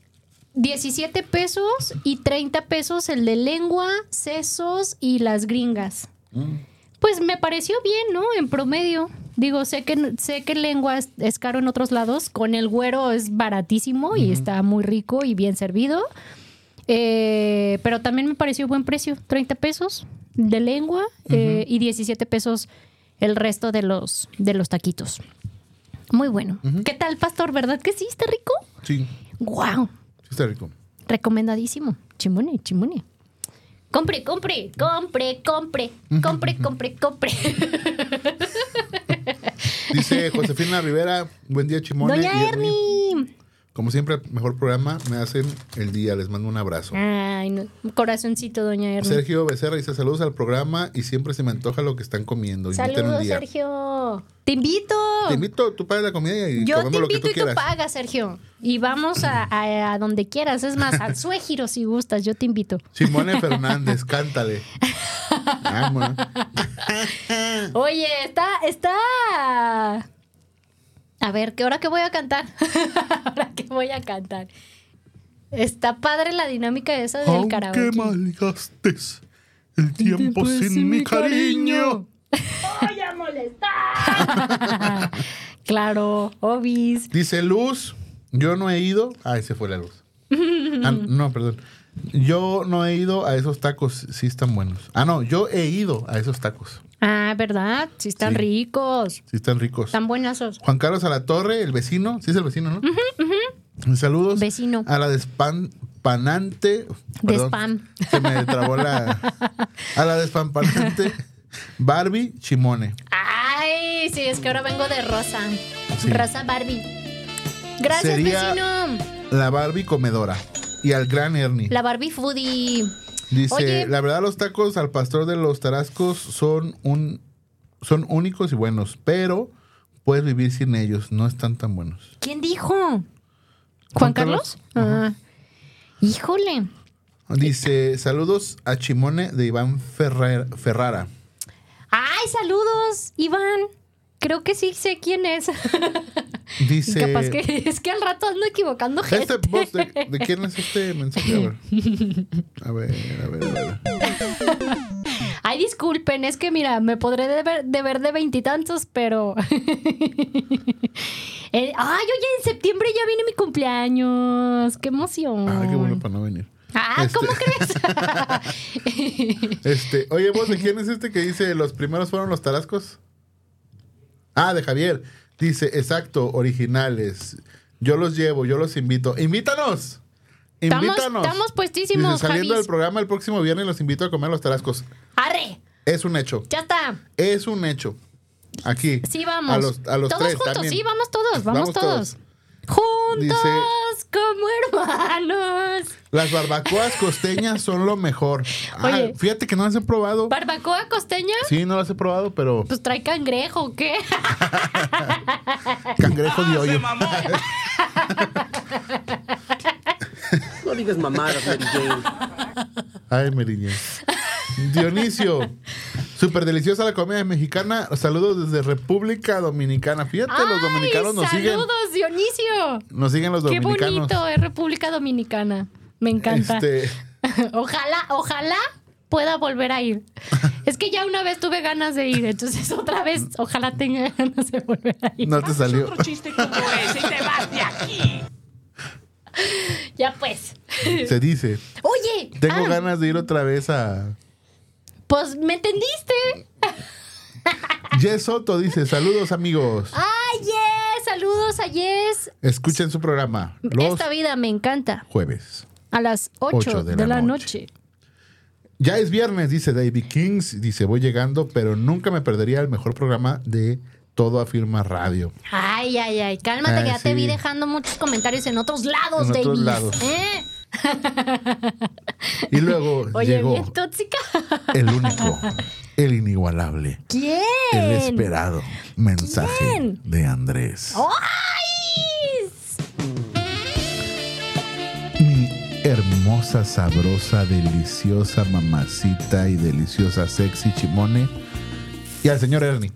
17 pesos y 30 pesos el de lengua, sesos y las gringas. Pues me pareció bien, ¿no? En promedio. Digo, sé que sé que lengua es, es caro en otros lados. Con el güero es baratísimo y está muy rico y bien servido. Eh, pero también me pareció buen precio. 30 pesos de lengua eh, y 17 pesos el resto de los, de los taquitos. Muy bueno. ¿Qué tal, pastor? ¿Verdad que sí? ¿Está rico? Sí, ¡Wow! sí está rico. Recomendadísimo. Chimone, chimone. Compre, compre, compre, compre, compre, compre, compre. Dice Josefina Rivera, buen día, Chimone. Doña Ernie. Como siempre, mejor programa. Me hacen el día. Les mando un abrazo. Ay, no. corazoncito, doña Erna. Sergio Becerra dice saludos al programa y siempre se me antoja lo que están comiendo. Un Saludos, día. Sergio. Te invito. Te invito, tú pagas la comida y Yo te comemos lo que invito tú y tú pagas, Sergio. Y vamos a, a- a donde quieras. Es más, al Suegiro si gustas. Yo te invito. Simone Fernández, cántale. Vamos. Oye, está, está. A ver, ¿qué hora que voy a cantar? ahora que voy a cantar. Está padre la dinámica esa del Aunque karaoke. malgastes el tiempo sin mi cariño. Claro, obis. Dice Luz, yo no he ido. Ay, se fue la luz. Ah, no, perdón. Yo no he ido a esos tacos, sí están buenos. Ah, no, yo he ido a esos tacos. Ah, ¿verdad? Sí están Sí. ricos. Sí están ricos. Están buenazos. Juan Carlos a la Torre, el vecino. Sí es el vecino, ¿no? Saludos. Vecino. A la despampanante. De perdón, spam. Se me trabó la. A la despampanante Barbie Chimone. Ay, sí, es que ahora vengo de Rosa. Sí. Rosa Barbie. Gracias, Sería- vecino. La Barbie comedora. Y al gran Ernie. La Barbie Foodie. Dice, Oye. la verdad los tacos al pastor de los tarascos son un son únicos y buenos, pero puedes vivir sin ellos, no están tan buenos. ¿Quién dijo? ¿Juan, Juan Carlos? Carlos. Ah. Híjole. Dice, saludos a Chimone de Iván Ferrer- Ferrara. Ay, saludos, Iván. Creo que sí sé quién es. Dice, Capaz que es que al rato ando equivocando gente. este de, ¿de quién es este mensaje? A ver, a ver, a ver. a ver. Ay, disculpen, es que mira, me podré deber, deber de veintitantos, pero. Eh, ay, oye, en septiembre ya viene mi cumpleaños. ¡Qué emoción! Ah, qué bueno para no venir. Ah, Este- ¿cómo crees? Este, oye, vos, ¿de quién es este que dice los primeros fueron los tarascos? Ah, de Javier. Dice, exacto, originales. Yo los llevo, yo los invito. ¡Invítanos! Estamos- ¡Invítanos! estamos puestísimos, Dice, saliendo Javis. del programa el próximo viernes los invito a comer los tarascos. ¡Arre! Es un hecho. Ya está. Es un hecho. Aquí. Sí, vamos. A los, a los todos tres juntos, también. sí, vamos todos, vamos, Vamos todos. todos. Juntos Dice- como hermanos. Las barbacoas costeñas son lo mejor. Ah, Oye. fíjate que no las he probado. ¿Barbacoa costeña? Sí, no las he probado, pero Pues trae cangrejo, ¿o ¿qué? cangrejo de hoyo. No digas mamadas, Mary Jane. Ay, Meriña. Dionisio. Súper deliciosa la comida mexicana. Saludos desde República Dominicana. Fíjate, los dominicanos nos siguen. saludos, Dionisio! Nos siguen los Qué dominicanos. bonito es República Dominicana. Me encanta. Este, Ojalá, ojalá pueda volver a ir. Es que ya una vez tuve ganas de ir, entonces otra vez ojalá tenga ganas de volver a ir. no te salió. chiste como ese y te vas de aquí. Ya pues. Se dice. Oye, Tengo ah, ganas de ir otra vez a. pues me entendiste. Jess Soto dice: Saludos, amigos. Ay, yes, saludos a Yes. Escuchen su programa los Esta vida me encanta. jueves. A las 8, de, la, noche. Ya es viernes, dice David Kings. Dice: Voy llegando, pero nunca me perdería el mejor programa de todo Afirma Radio. Ay, ay, ay, cálmate, Ah, que ya te sí. vi dejando muchos comentarios en otros lados, En otros Davis. lados. ¿Eh? Y luego Oye, llegó bien tóxica. el único, el inigualable, ¿Quién? el esperado mensaje ¿Quién? de Andrés. ¡Ay! Mi hermosa, sabrosa, deliciosa mamacita y deliciosa sexy chimone. Y al señor Ernie.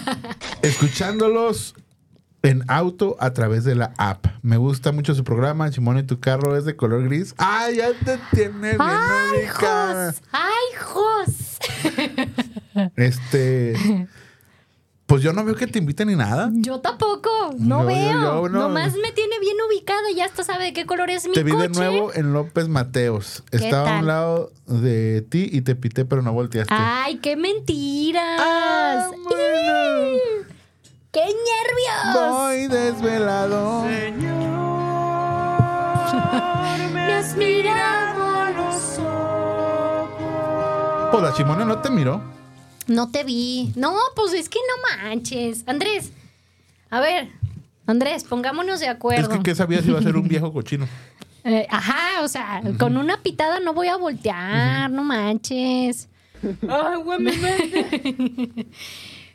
Escuchándolos en auto a través de la app. Me gusta mucho su programa. Chimone, tu carro es de color gris. ¡Ay, ya te tiene bien ¡Ay! Jos! ¡Ay, Jos! Este. Pues yo no veo que te inviten ni nada. Yo tampoco, no Yo- veo. yo no. Nomás me tiene bien ubicada, ya hasta sabe de qué color es mi Te vi coche. de nuevo en López Mateos. ¿Qué Estaba a un lado de ti y te pité, pero no volteaste. ¡Ay, qué mentiras! Ah. ¡Qué nervios! Voy desvelado. Me has mirado a los ojos. Pues la chimone no te miró. No te vi. No, pues es que no manches. Andrés, a ver, Andrés, pongámonos de Es acuerdo. que, ¿qué sabías si iba a ser un viejo cochino? Eh, ajá, o sea, con una pitada no voy a voltear, no manches. Agua en mi mente.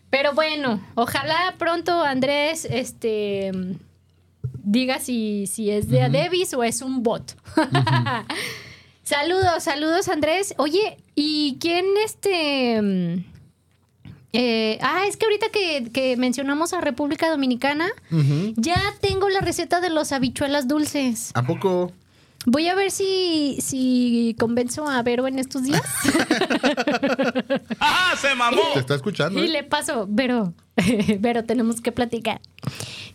Pero bueno, ojalá pronto Andrés este diga si, si es de Adebis o es un bot. saludos, saludos Andrés. Oye, ¿y quién este... eh, ah, es que ahorita que, que mencionamos a República Dominicana, ya tengo la receta de los habichuelas dulces. ¿A poco? Voy a ver si, si convenzo a Vero en estos días. ¡Ah, se mamó! Te está escuchando. Y ¿eh? le paso, pero, pero tenemos que platicar.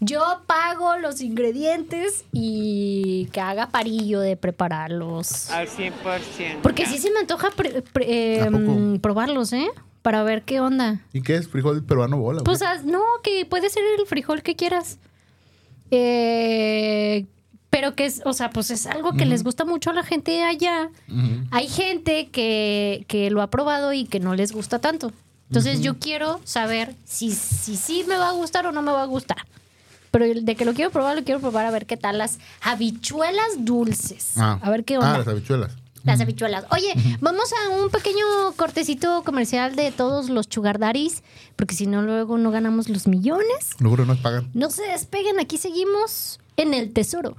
Yo pago los ingredientes y que haga parillo de prepararlos. Al 100%. Porque sí se me antoja pre- pre- eh, ¿A poco? mm, probarlos, ¿eh? Para ver qué onda. ¿Y qué es? Frijol peruano bola. güey? Pues haz- no, que puede ser el frijol que quieras. Eh, pero que es, o sea, pues es algo que les gusta mucho a la gente allá. Hay gente que, que lo ha probado y que no les gusta tanto. Entonces yo quiero saber si sí si, me va a gustar o no me va a gustar. Pero de que lo quiero probar, lo quiero probar a ver qué tal las habichuelas dulces. Ah. A ver qué Ah, onda. las habichuelas. Las habichuelas. Oye, vamos a un pequeño cortecito comercial de todos los chugardaris, porque si no, luego no ganamos los millones. Luego no nos pagan No se despeguen, aquí seguimos en el tesoro.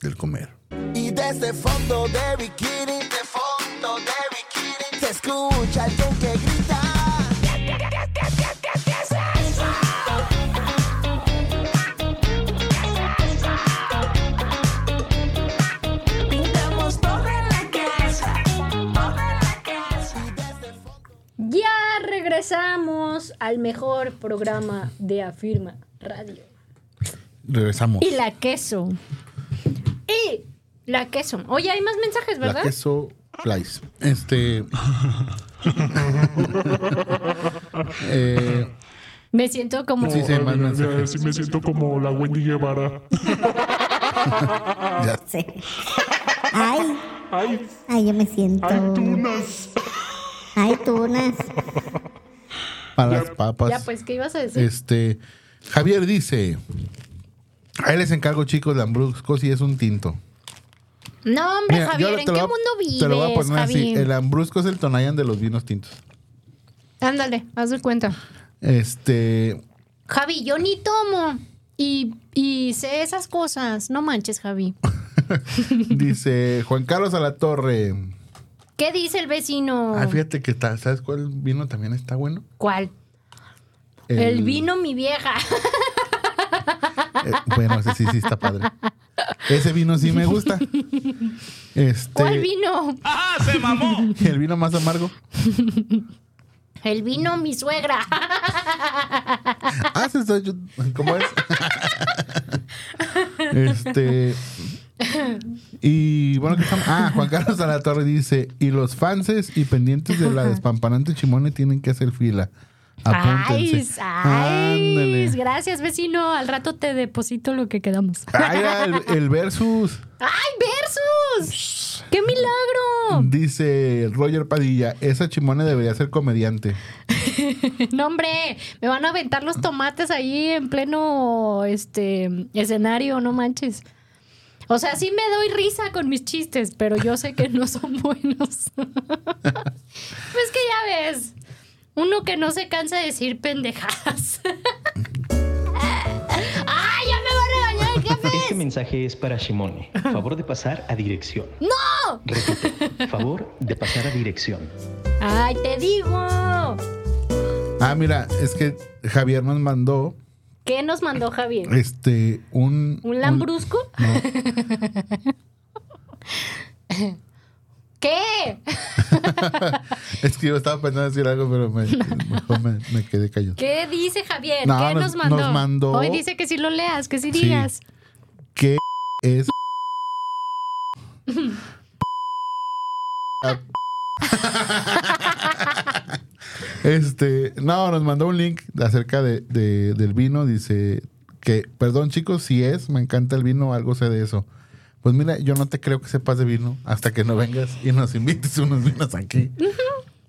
Del comer. Y desde fondo de bikini, de fondo de bikini, se escucha alguien que grita. Ya regresamos al mejor programa de Afirma Radio. Regresamos. Y la queso. Y la queso. Oye, hay más mensajes, La ¿verdad? queso Flies. Este. eh, Me siento como... sí, sí, más Ya, mensajes. sí me siento como la Wendy Guevara. Ya. Sí. Ay, ¡Ay, ay, yo me siento. ay, tunas! Ay, tunas. Para las papas. Ya, pues, ¿qué ibas a decir? Este. Javier dice. Ahí les encargo, chicos, Lambrusco si es un tinto. No, hombre, Mira, Javier, ¿en qué mundo vives, Te lo voy a poner así. Javi? El Lambrusco es el Tonayan de los vinos tintos. Ándale, haz de cuenta. Este. Javi, yo ni tomo. Y, y sé esas cosas. No manches, Javi. dice Juan Carlos a la Torre. ¿Qué dice el vecino? Ah, fíjate que está. ¿Sabes cuál vino también está bueno? ¿Cuál? El... vino mi vieja. eh, bueno, ese sí, sí está padre. Ese vino sí me gusta. Este. ¿Cuál vino? ¡Ah, se mamó! ¿Y el vino más amargo? El vino mi suegra. Ah, sí, está- yo- ¿cómo es? este. Y bueno, que estamos. Ah, Juan Carlos a la Torre dice: Y los fanses y pendientes de la despampanante Chimone tienen que hacer fila. Ay, Apúntense. ay, Gracias, vecino. Al rato te deposito lo que quedamos. Ay, el, el versus. ¡Ay, versus! ¡Qué milagro! Dice Roger Padilla: Esa Chimone debería ser comediante. No, hombre, me van a aventar los tomates ahí en pleno este escenario, no manches. O sea, sí me doy risa con mis chistes, pero yo sé que no son buenos. pues que ya ves, uno que no se cansa de decir pendejadas. Este mensaje es para Shimone. Favor de pasar a dirección. ¡No! Repito, favor de pasar a dirección. ¡Ay, te digo! Ah, mira, es que Javier nos mandó ¿Qué nos mandó Javier? este un. ¿Un lambrusco? no, ¿Qué? es que yo estaba pensando decir algo, pero me, mejor me, me quedé callado. ¿Qué dice Javier? No, ¿Qué nos- nos, mandó? nos mandó- Hoy dice que sí lo leas, que sí Sí. digas. ¿Qué es? este, no, nos mandó un link acerca de, de- del vino. Dice que, perdón chicos, si es, me encanta el vino, algo sé de eso. Pues mira, yo no te creo que sepas de vino hasta que no vengas y nos invites unos vinos aquí.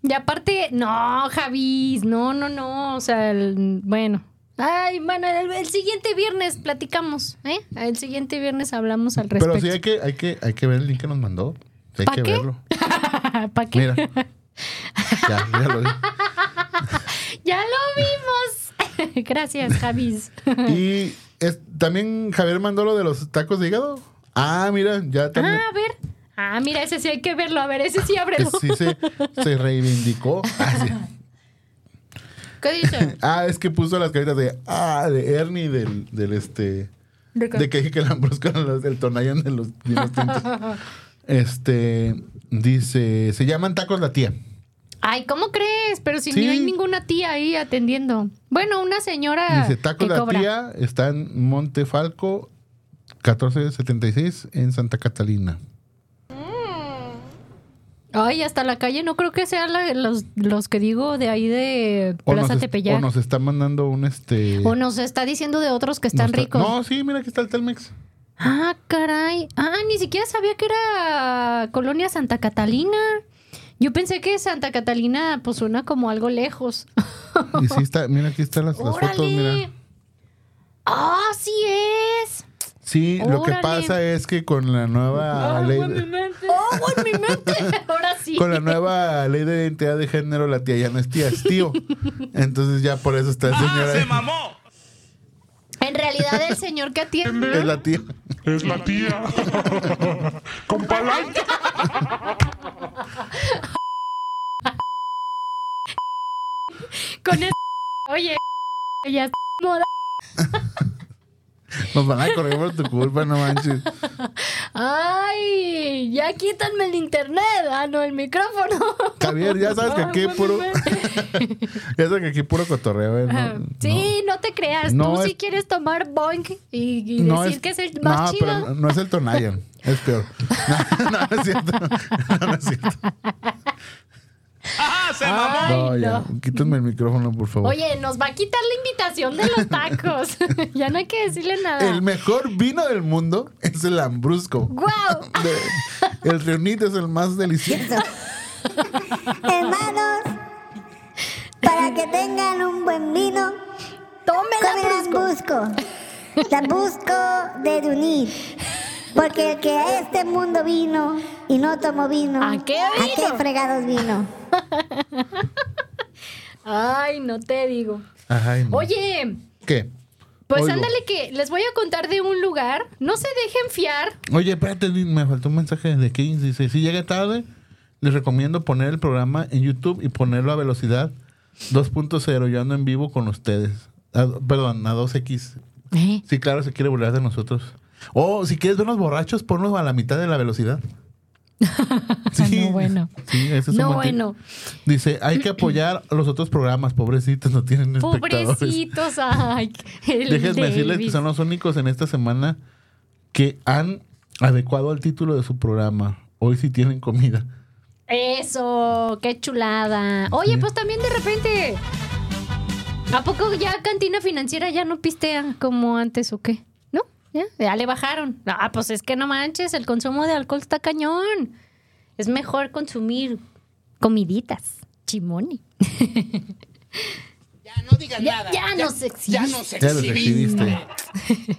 Y aparte, no, Javis, no, no, no. O sea, el- bueno, Ay, man, el, el siguiente viernes platicamos, ¿eh? El siguiente viernes hablamos al respecto. Pero sí hay que, hay que, hay que ver el link que nos mandó. Hay ¿Pa que qué? verlo. ¿Para qué? Mira. Ya, ya lo vi. ya lo vimos. Gracias, Javis. Y es- también Javier mandó lo de los tacos de hígado. Ah, mira, ya también. Ah, a ver. Ah, mira, ese sí hay que verlo. A ver, ese sí ábrelo. sí se, se reivindicó. Ah, sí. ¿Qué dice? Ah, es que puso las caritas de ah, de Ernie del, del este. ¿De? De que dije que Lambrusco era los- el Tonayan de los vinos tintos. Este dice, se llaman tacos la tía. Ay, ¿cómo crees? Pero si Sí. no hay ninguna tía ahí atendiendo. Bueno, una señora Dice, tacos que la cobra. tía está en Montefalco 1476 en Santa Catalina. Ay, hasta la calle no creo que sean los, los que digo de ahí de Plaza Tepeyac. o nos está mandando un este. O nos está diciendo de otros que están está- ricos. No, sí, mira, aquí está el Telmex. Ah, caray. Ah, ni siquiera sabía que era Colonia Santa Catalina. Yo pensé que Santa Catalina pues suena como algo lejos. Y sí está, mira, aquí están las, las fotos, mira. Ah, sí es. Sí, lo que pasa es que con la nueva ley. de- Oh, en mi mente. Ahora sí. Con la nueva ley de identidad de género, la tía ya no es tía, es tío. Entonces ya por eso está el señor ahí. mamó! En realidad el señor que atiende Es la tía. Es la tía. Con palanca. con el... Oye, ya está moda. Nos van a correr por tu culpa, no manches. Ay, ya quítanme el internet. Ah, no, el micrófono. Javier, ya sabes que aquí puro. ya sabes que aquí puro cotorreo, ¿eh? No, Sí, no, te creas. No Tú es- sí quieres tomar boink y, decir es- que es el más chido. pero no, no es el Tonayan, es peor. No, no, no es cierto. No, no es cierto. ¡Ajá, se mamó! Ay, No, ya, no. quítenme el micrófono, por favor. Oye, nos va a quitar la invitación de los tacos. ya no hay que decirle nada. El mejor vino del mundo es el Lambrusco. ¡Guau! De- el Reunit es el más delicioso. Hermanos, para que tengan un buen vino, Tome comen Lambrusco. Lambrusco de Dunir. Porque el que a este mundo vino y no tomó vino, ¿A qué ¿a vino? qué fregados vino? Ay, no te digo. Ay, no. Oye, ¿Qué? pues Oigo. ándale que les voy a contar de un lugar. No se dejen fiar. Oye, espérate, me faltó un mensaje de Kings. Dice, si llega tarde, les recomiendo poner el programa en YouTube y ponerlo a velocidad 2.0. Yo ando en vivo con ustedes. A- perdón, a 2X. ¿Eh? Sí, claro, se quiere burlar de nosotros. O si quieres vernos borrachos, ponlos a la mitad de la velocidad. Sí, No, bueno. Sí, ese es No, bueno. Dice, hay que apoyar a los otros programas, pobrecitos, no tienen espectadores. Pobrecitos. Ay, Déjenme decirles que son los únicos en esta semana que han adecuado al título de su programa. Hoy sí tienen comida. Eso, qué chulada. Oye, pues también de repente. ¿A poco ya cantina financiera ya no pistea como antes o qué? ¿Ya? Ya le bajaron. Ah, pues es que no manches, el consumo de alcohol está cañón. Es mejor consumir comiditas. Chimoni. Ya no digas Ya, nada. ya nos exhibiste. Ya nos Ya exhibiste.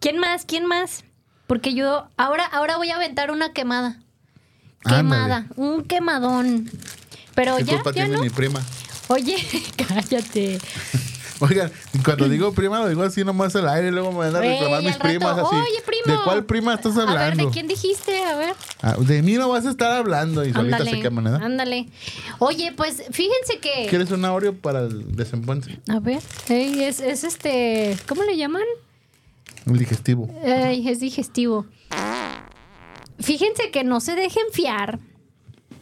¿Quién más? ¿Quién más? Porque yo ahora, ahora voy a aventar una quemada. Ándale. Quemada, un quemadón. Pero ¿Qué ya, culpa ya tiene no. mi prima? Oye, cállate. Oigan, cuando digo prima, lo digo así nomás al aire y luego me van a reclamar Ey, mis rato, primas así. Oye, primo. ¿De cuál prima estás A ver, hablando? ¿de quién dijiste? A ver. Ah, de mí no vas a estar hablando y solita Ándale. se quema, ¿verdad? Ándale. Oye, pues fíjense que. ¿Quieres un Oreo para el desempuente? A ver, ey, es, es este. ¿Cómo le llaman? El digestivo. Ey, es digestivo. Fíjense que no se dejen fiar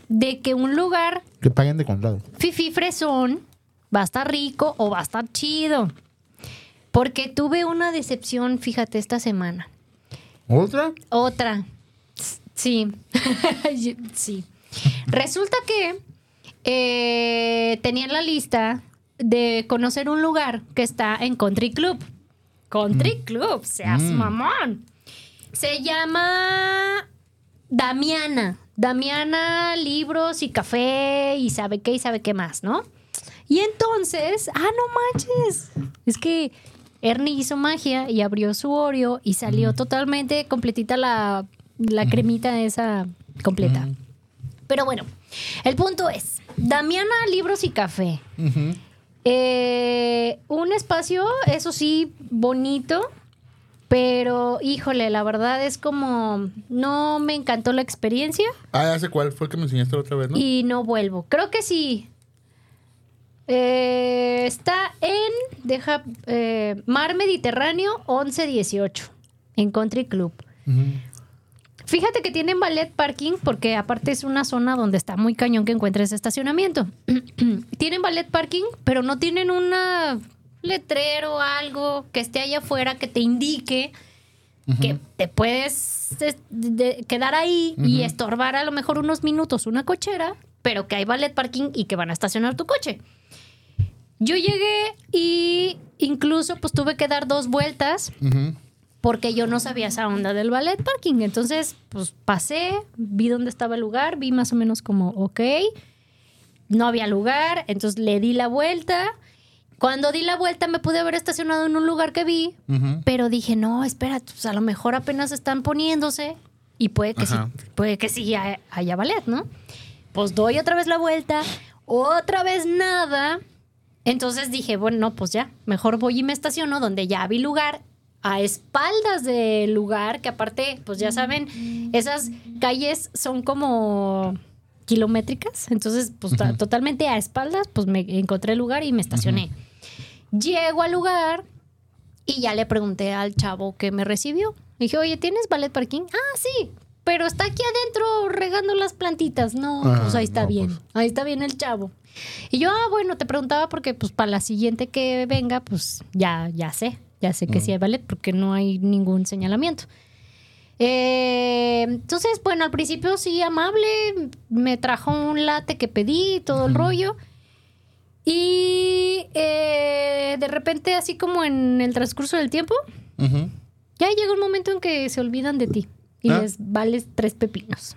de que un lugar Que paguen de contado. fifi fresón va a estar rico o va a estar chido. Porque tuve una decepción, fíjate, esta semana. ¿Otra? Otra. Sí. sí. Resulta que eh, tenía en la lista de conocer un lugar que está en Country Club. Country Club, seas Mm. mamón. Se llama Damiana. Damiana, libros y café y sabe qué y sabe qué más, ¿no? Y entonces, ah, no manches. Es que Ernie hizo magia y abrió su Oreo y salió totalmente completita la, la cremita esa completa. Pero bueno, el punto es, Damiana, libros y café. Eh, un espacio, eso sí, bonito, pero híjole, la verdad es como, no me encantó la experiencia Ah, ya sé cuál fue el que me enseñaste la otra vez, ¿no? y no vuelvo. Creo que sí. Eh, está en, deja, eh, Mar Mediterráneo 1118, en Country Club. Fíjate que tienen ballet parking porque aparte es una zona donde está muy cañón que encuentres estacionamiento. tienen ballet parking, pero no tienen un letrero o algo que esté allá afuera que te indique que te puedes es- de- quedar ahí y estorbar a lo mejor unos minutos una cochera, pero que hay ballet parking y que van a estacionar tu coche. Yo llegué y incluso pues tuve que dar dos vueltas porque yo no sabía esa onda del ballet parking. Entonces, pues pasé, vi dónde estaba el lugar, vi más o menos como, ok, no había lugar, entonces le di la vuelta. Cuando di la vuelta me pude haber estacionado en un lugar que vi, pero dije, no, espera, pues a lo mejor apenas están poniéndose y puede que Ajá. sí, puede que sí haya, haya ballet, ¿no? Pues doy otra vez la vuelta, otra vez nada. Entonces dije, bueno, no, pues ya, mejor voy y me estaciono donde ya vi lugar a espaldas del lugar, que aparte, pues ya saben, esas calles son como kilométricas, entonces, pues ta- totalmente a espaldas, pues me encontré el lugar y me estacioné. Llego al lugar y ya le pregunté al chavo que me recibió. Dije, oye, ¿tienes ballet parking? Ah, sí, pero está aquí adentro regando las plantitas. No, Ah, pues ahí está no, bien. pues. Ahí está bien el chavo. Y yo, ah, bueno, te preguntaba porque pues para la siguiente que venga, pues ya, ya sé. Ya sé que sí hay ballet porque no hay ningún señalamiento. Eh, entonces, bueno, al principio sí, amable, me trajo un latte que pedí, todo el rollo. Y eh, de repente, así como en el transcurso del tiempo, ya llega un momento en que se olvidan de ti y Ah. les vales tres pepinos.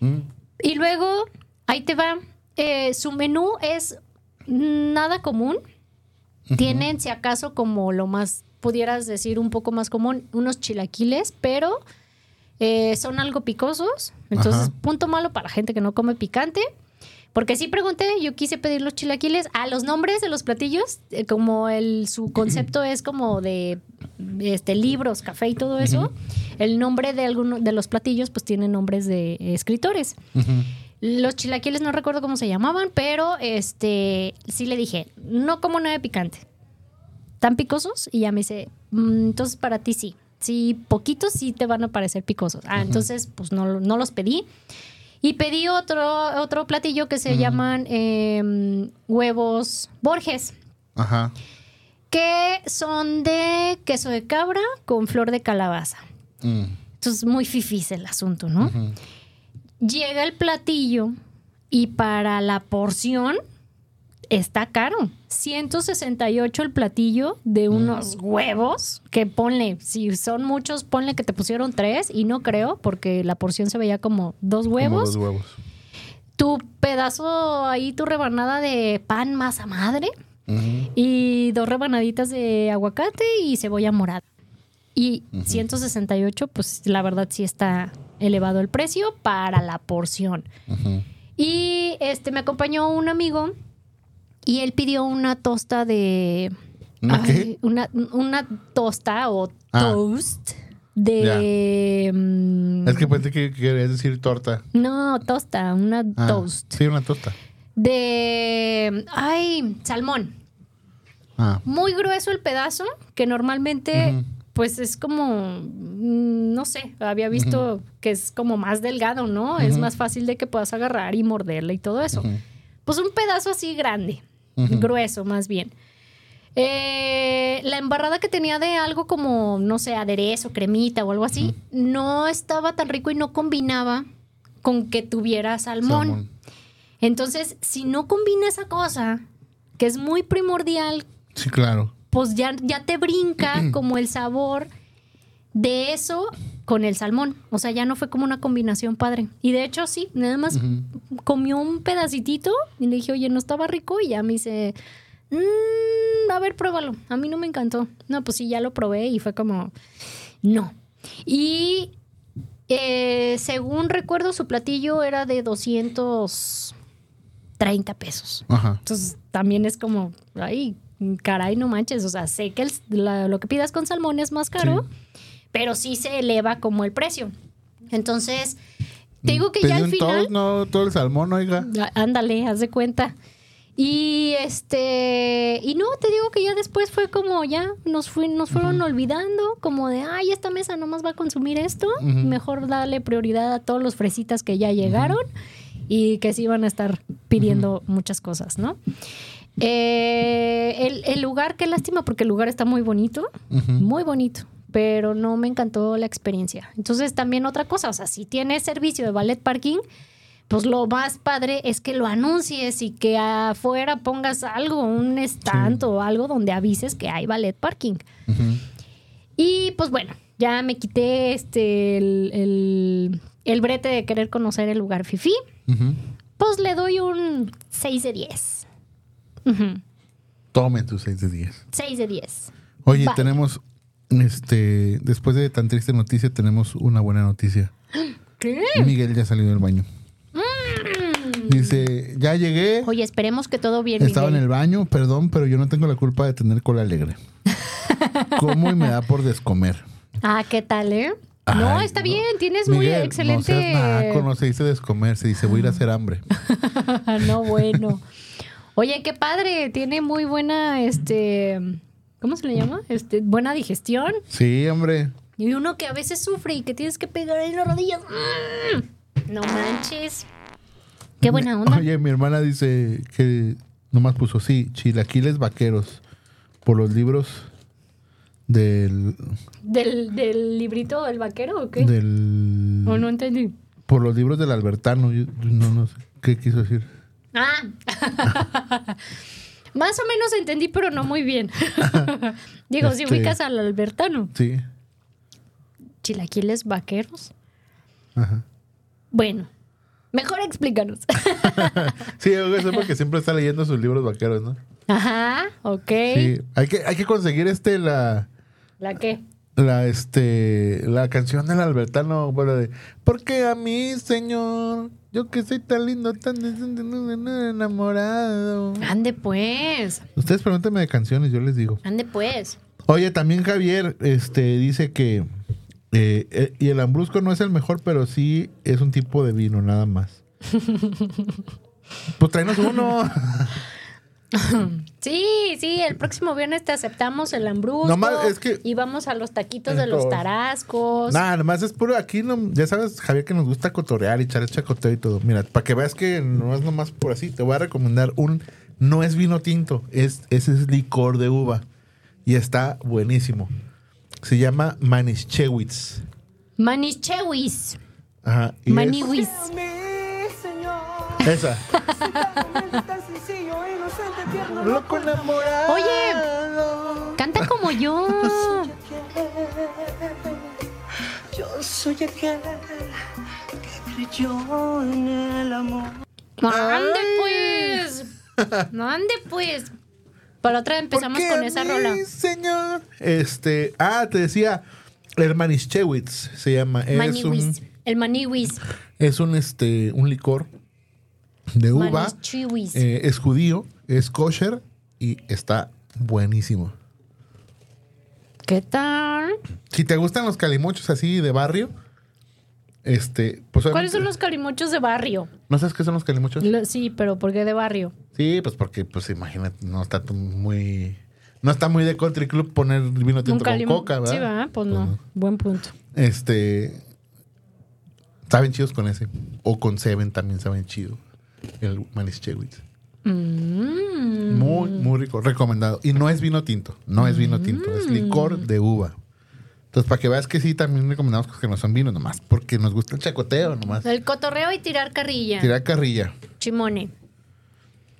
Mm. Y luego, ahí te va, eh, su menú es nada común. Tienen, si acaso, como lo más, pudieras decir, un poco más común, unos chilaquiles, pero eh, son algo picosos. Entonces, Ajá. punto malo para gente que no come picante. Porque sí pregunté, yo quise pedir los chilaquiles a los nombres de los platillos, eh, como el su concepto es como de este libros, café y todo eso. El nombre de algunos de los platillos pues tiene nombres de eh, escritores. Los chilaquiles no recuerdo cómo se llamaban, pero este sí le dije, no como nada de picante. ¿Tan picosos? Y ya me dice, "Mm, entonces para ti sí. Sí, poquitos sí te van a parecer picosos. Ah, entonces pues no, no los pedí. Y pedí otro, otro platillo que se llaman em, huevos Borges, Ajá. que son de queso de cabra con flor de calabaza. Mm. Entonces, muy fifís el asunto, ¿no? Llega el platillo y para la porción está caro. 168 el platillo de unos huevos que ponle, si son muchos, ponle que te pusieron tres y no creo porque la porción se veía como dos Como huevos. dos huevos. Tu pedazo ahí, tu rebanada de pan masa madre y dos rebanaditas de aguacate y cebolla morada. Y 168, pues la verdad sí está elevado el precio para la porción. Y este me acompañó un amigo y él pidió una tosta de ¿Una qué? Una tosta o Ah. toast de mm, Es que pensé que querías decir torta. no tosta, una Ah, toast Sí, una tosta. de ay salmón. Ah. muy grueso el pedazo, que normalmente pues es como, mm, no sé, había visto que es como más delgado, ¿no? Es más fácil de que puedas agarrar y morderle y todo eso. Pues un pedazo así grande, grueso más bien. Eh, la embarrada que tenía de algo como, no sé, aderezo, cremita o algo así, no estaba tan rico y no combinaba con que tuviera salmón. Salmón. Entonces, si no combina esa cosa, que es muy primordial Sí, claro. Pues ya, ya te brinca como el sabor de eso con el salmón. O sea, ya no fue como una combinación padre. Y de hecho, sí, nada más comió un pedacitito y le dije, oye, no estaba rico. Y ya me dice, "Mm, a ver, pruébalo. A mí no me encantó. No, pues sí, ya lo probé y fue como, no. Y eh, según recuerdo, su platillo era de 230 pesos. Ajá. Entonces también es como, ay, caray, no manches. O sea, sé que el- la- lo que pidas con salmón es más caro, pero sí se eleva como el precio. Entonces, te digo que ya al final. todos, no, todo el salmón, oiga. Ándale, haz de cuenta. Y este, y no, te digo que ya después fue como ya nos fui, nos fueron olvidando, como de ay, esta mesa nomás va a consumir esto, mejor darle prioridad a todos los fresitas que ya llegaron y que sí iban a estar pidiendo muchas cosas, ¿no? Eh, el, el lugar, qué lástima, porque el lugar está muy bonito, muy bonito, pero no me encantó la experiencia. Entonces, también otra cosa, o sea, si tienes servicio de ballet parking, pues lo más padre es que lo anuncies y que afuera pongas algo, un stand o algo donde avises que hay ballet parking. Y pues bueno, ya me quité este el, el- el brete de querer conocer el lugar Fifi. Pues le doy un 6 de 10. Ujú, Tome tus 6 de 10. 6 de 10. Oye, Bye. tenemos, este, después de tan triste noticia, tenemos una buena noticia. ¿Qué? Miguel ya salió del baño. Mm. Dice, ya llegué, Oye, esperemos que todo bien. estaba en el baño, perdón, pero yo no tengo la culpa de tener cola alegre. Como y me da por descomer. Ah, ¿qué tal, eh? no, está bien, tienes muy excelente. no seas naco, no se dice descomer, se dice voy a ir a hacer hambre. no, bueno. Oye, qué padre, tiene muy buena, este, ¿cómo se le llama? Este, buena digestión. Sí, hombre. Y uno que a veces sufre y que tienes que pegar en las rodillas. ¡Mm! No manches. Qué buena onda. Oye, mi hermana dice que nomás puso, sí, chilaquiles vaqueros por los libros del... ¿Del, del librito del vaquero o qué? del O no entendí. por los libros del Albertano. Yo- no, no sé qué quiso decir. Ah. Más o menos entendí, pero no muy bien. Digo, si Este- ubicas al Albertano. Sí. Chilaquiles vaqueros. Ajá. Bueno, mejor explícanos. Sí, eso porque siempre está leyendo sus libros vaqueros, ¿no? Ajá, ok. Sí. Hay que, hay que conseguir este la ¿La qué? La este la canción del Albertano, bueno, de Porque a mí, señor, yo que soy tan lindo, tan enamorado. Ande pues, Ustedes pregúntenme de canciones, yo les digo. ande pues. Oye, también Javier este, dice que. eh, eh, y el Ambrusco no es el mejor, pero sí es un tipo de vino, nada más. Pues tráenos uno. Sí, sí, el próximo viernes te aceptamos el hambrusco. Nomás es que- Y vamos a los taquitos de los tarascos. Nada, nomás es puro. Aquí, no, ya sabes, Javier, que nos gusta cotorrear y echar el chacoteo y todo. Mira, para que veas que no es nomás por así, te voy a recomendar un. No es vino tinto, es, ese es licor de uva. Y está buenísimo. Se llama Manischewitz. Manichewis. Ajá. Esa. Loco enamorado. Oye, canta como yo. Yo soy aquel que creyó en el amor. ¡Ande pues! ¡Ande pues! Para otra vez empezamos ¿Por qué con esa mí, rola. señor? Este. Ah, te decía. El Manischewitz se llama. Es Maniwis. un, El maniwis. es un, este, un licor de uva. Eh, es judío, es kosher y está buenísimo. ¿Qué tal? Si te gustan los calimochos así de barrio, este, pues ¿Cuáles son los calimochos de barrio? ¿No sabes qué son los calimochos? Lo- sí, pero ¿por qué de barrio? Sí, pues porque, pues imagínate, no está muy, no está muy de country club poner vino tinto con coca, ¿verdad? Sí, ¿verdad? Pues no. Buen punto. Este, saben chidos con ese, o con Seven también saben chido, el Manischewitz. Mm. Muy, muy rico, recomendado. Y no es vino tinto, no es vino tinto, es licor de uva. Entonces, para que veas que sí, también recomendamos que no son vinos, nomás porque nos gusta el chacoteo, nomás. El cotorreo y tirar carrilla. Tirar carrilla. Chimone.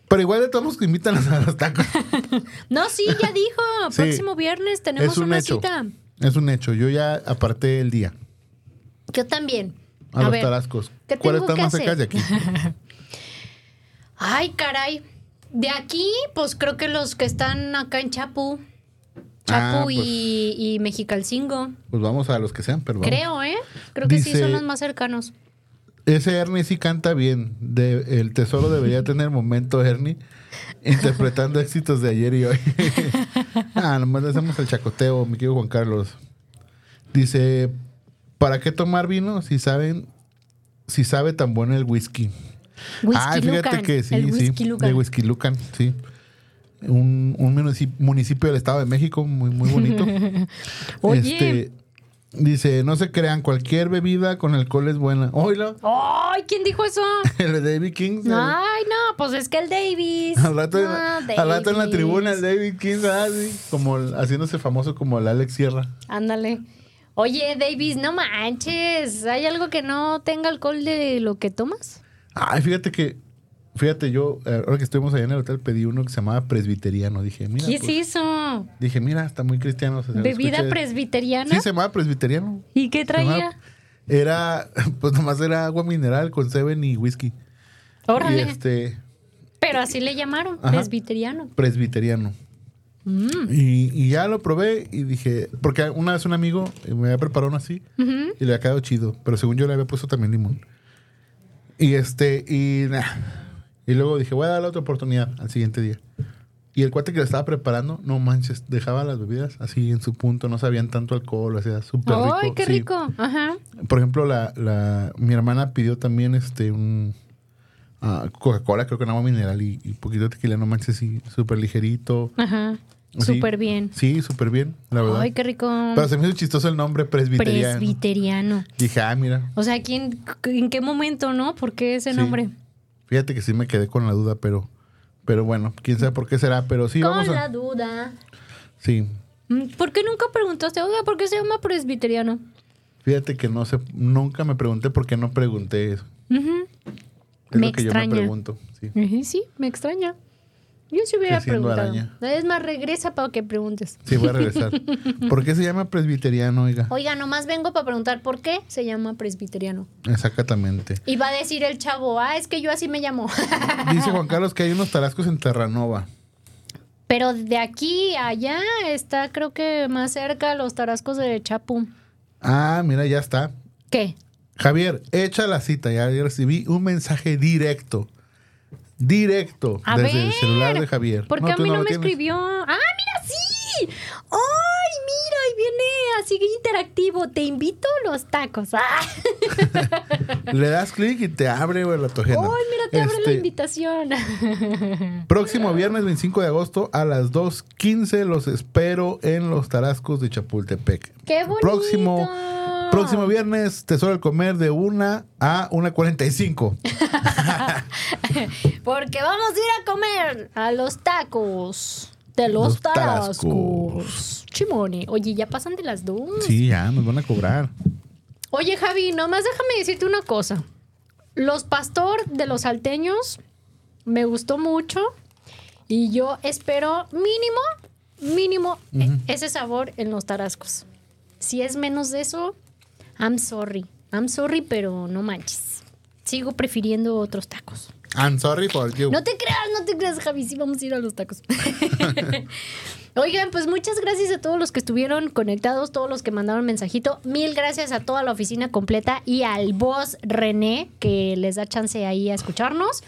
Pero igual de todos los que invitan a los tacos. No, sí, ya dijo. Sí. Próximo viernes tenemos un una hecho. cita. Es un hecho. Yo ya aparté el día. Yo también. A, A los ver, tarascos. ¿qué ¿Cuál está más cerca hacer? de aquí? Ay, caray. De aquí, pues creo que los que están acá en Chapu. Chapu Ah, pues. y, y Mexicalcingo. Pues vamos a los que sean, pero vamos. Creo, ¿eh? Creo que sí son los más cercanos. Ese Ernie sí canta bien. De- el tesoro debería tener momento, Ernie. Interpretando éxitos de ayer y hoy. ah, nomás le hacemos el chacoteo, mi querido Juan Carlos. Dice: ¿Para qué tomar vino si saben, si sabe tan bueno el whisky? Whisky ah, fíjate Lucan, que sí, el sí. Lucan. De Whisky Lucan, sí. Un, un municipi- municipio del Estado de México, muy, muy bonito. Oye. Este, dice, no se crean, cualquier bebida con alcohol es buena. Oílo, ¡Ay! ¿Quién dijo eso? el de David King. el- Ay, no, pues es que el Davis. al rato, en, Ah, al rato en la tribuna el David King, ah, sí, como haciéndose famoso como el Alex Sierra. Ándale. Oye, Davis, no manches. ¿Hay algo que no tenga alcohol de lo que tomas? Ay, fíjate que, fíjate, yo, eh, ahora que estuvimos allá en el hotel, pedí uno que se llamaba presbiteriano. Dije, mira, ¿Qué pues, es eso? dije, mira, está muy cristiano. ¿Bebida presbiteriana? Sí, se llamaba presbiteriano. ¿Y qué llamaba- traía? Era, pues nomás era agua mineral con seven y whisky. Y Órale. este, Pero así le llamaron, Ajá. presbiteriano. presbiteriano. Mm. Y, y ya lo probé y dije, porque una vez un amigo me había preparado uno así y le había quedado chido, pero según yo le había puesto también limón. Y este, y nah. Y luego dije, voy a darle otra oportunidad al siguiente día. Y el cuate que lo estaba preparando, no manches, dejaba las bebidas así en su punto, no sabían tanto alcohol, o sea, súper rico. ¡Ay, qué sí. rico! Ajá. Por ejemplo, la, la, mi hermana pidió también este un ah, Coca-Cola, creo que un agua mineral y, y poquito de tequila, no manches, sí, súper ligerito. Ajá. Súper bien. Sí, súper bien, la verdad. ¡Ay, qué rico! Pero se me hizo chistoso el nombre presbiteriano. Presbiteriano. Dije, ah, mira, O sea, ¿quién, ¿en qué momento, no? ¿Por qué ese Sí. nombre? fíjate que sí me quedé con la duda, pero, pero bueno, quién sabe por qué será, pero sí, Con vamos la a. duda. Sí, Mm, ¿Por qué nunca preguntaste, oiga, por qué se llama presbiteriano? fíjate que no sé, nunca me pregunté por qué no pregunté eso. Es Me lo que extraña. yo me pregunto. Sí. Sí, me extraña. Yo sí hubiera preguntado. araña. Es más, regresa para que preguntes. Sí, voy a regresar. ¿Por qué se llama presbiteriano, oiga? Oiga, nomás vengo para preguntar por qué se llama presbiteriano. Exactamente. Y va a decir el chavo, ah, es que yo así me llamo. Dice Juan Carlos que hay unos tarascos en Terranova. Pero de aquí a allá está, creo que más cerca los tarascos de Chapu. Ah, mira, ya está. ¿Qué? Javier, echa la cita. Ya recibí un mensaje directo. Directo. A desde ver. el celular de Javier. ¿Por qué a mí no, me tienes. escribió? ¡Ah, mira, sí! ¡Ay, mira! Ahí viene así interactivo. Te invito a los tacos. ¡Ah! Le das clic y te abre güey, la tojena. ¡Ay, mira, te abre la Este, invitación! Próximo viernes 25 de agosto a las 2.15 los espero en los Tarascos de Chapultepec. ¡Qué bonito! Próximo, próximo viernes, Tesoro del Comer de 1 a 1.45. Porque vamos a ir a comer a los tacos de los, Los tarascos. tarascos. Chimone. Oye, ya pasan de las dos. Sí, ya, nos van a cobrar. Oye, Javi, nomás déjame decirte una cosa. Los pastor de los salteños me gustó mucho y yo espero mínimo, mínimo eh, ese sabor en los tarascos. Si es menos de eso, I'm sorry. I'm sorry, pero no manches. Sigo prefiriendo otros tacos. I'm sorry for you. No te creas, no te creas, Javi, sí vamos a ir a los tacos. Oigan, pues muchas gracias a todos los que estuvieron conectados, todos los que mandaron mensajito. Mil gracias a toda la oficina completa y al boss René, que les da chance ahí a escucharnos.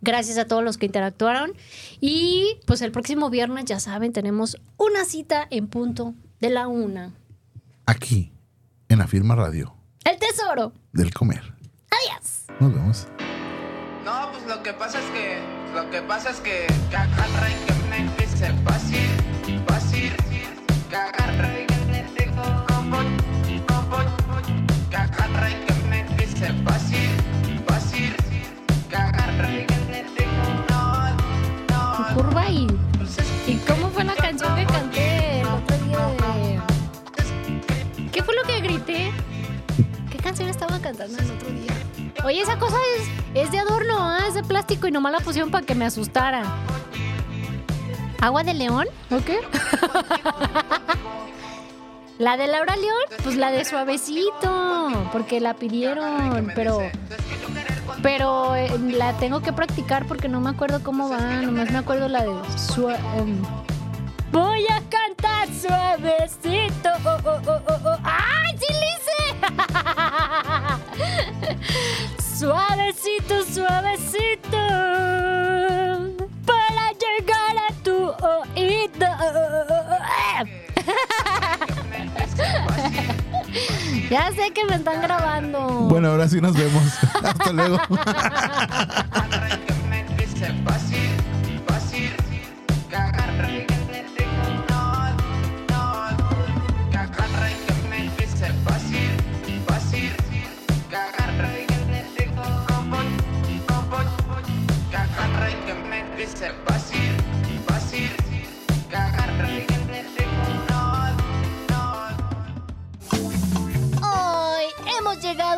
Gracias a todos los que interactuaron. Y pues el próximo viernes, ya saben, tenemos una cita en punto de la una. Aquí, en la firma radio El tesoro. del comer. Adiós. Nos vemos. No, pues lo que pasa es que, lo que pasa es que plástico y nomás la pusieron para que me asustara. ¿Agua de león? ¿O qué? La de Laura León, pues la de suavecito, porque la pidieron, pero pero eh, la tengo que practicar porque no me acuerdo cómo va, nomás me acuerdo la de sua- em, Voy a cantar suavecito. oh, oh, oh, oh, oh. ¡Ay, sí le hice! suavecito, suavecito. Para llegar a tu oído. ya sé que me están grabando. Bueno, ahora sí nos vemos. Hasta luego.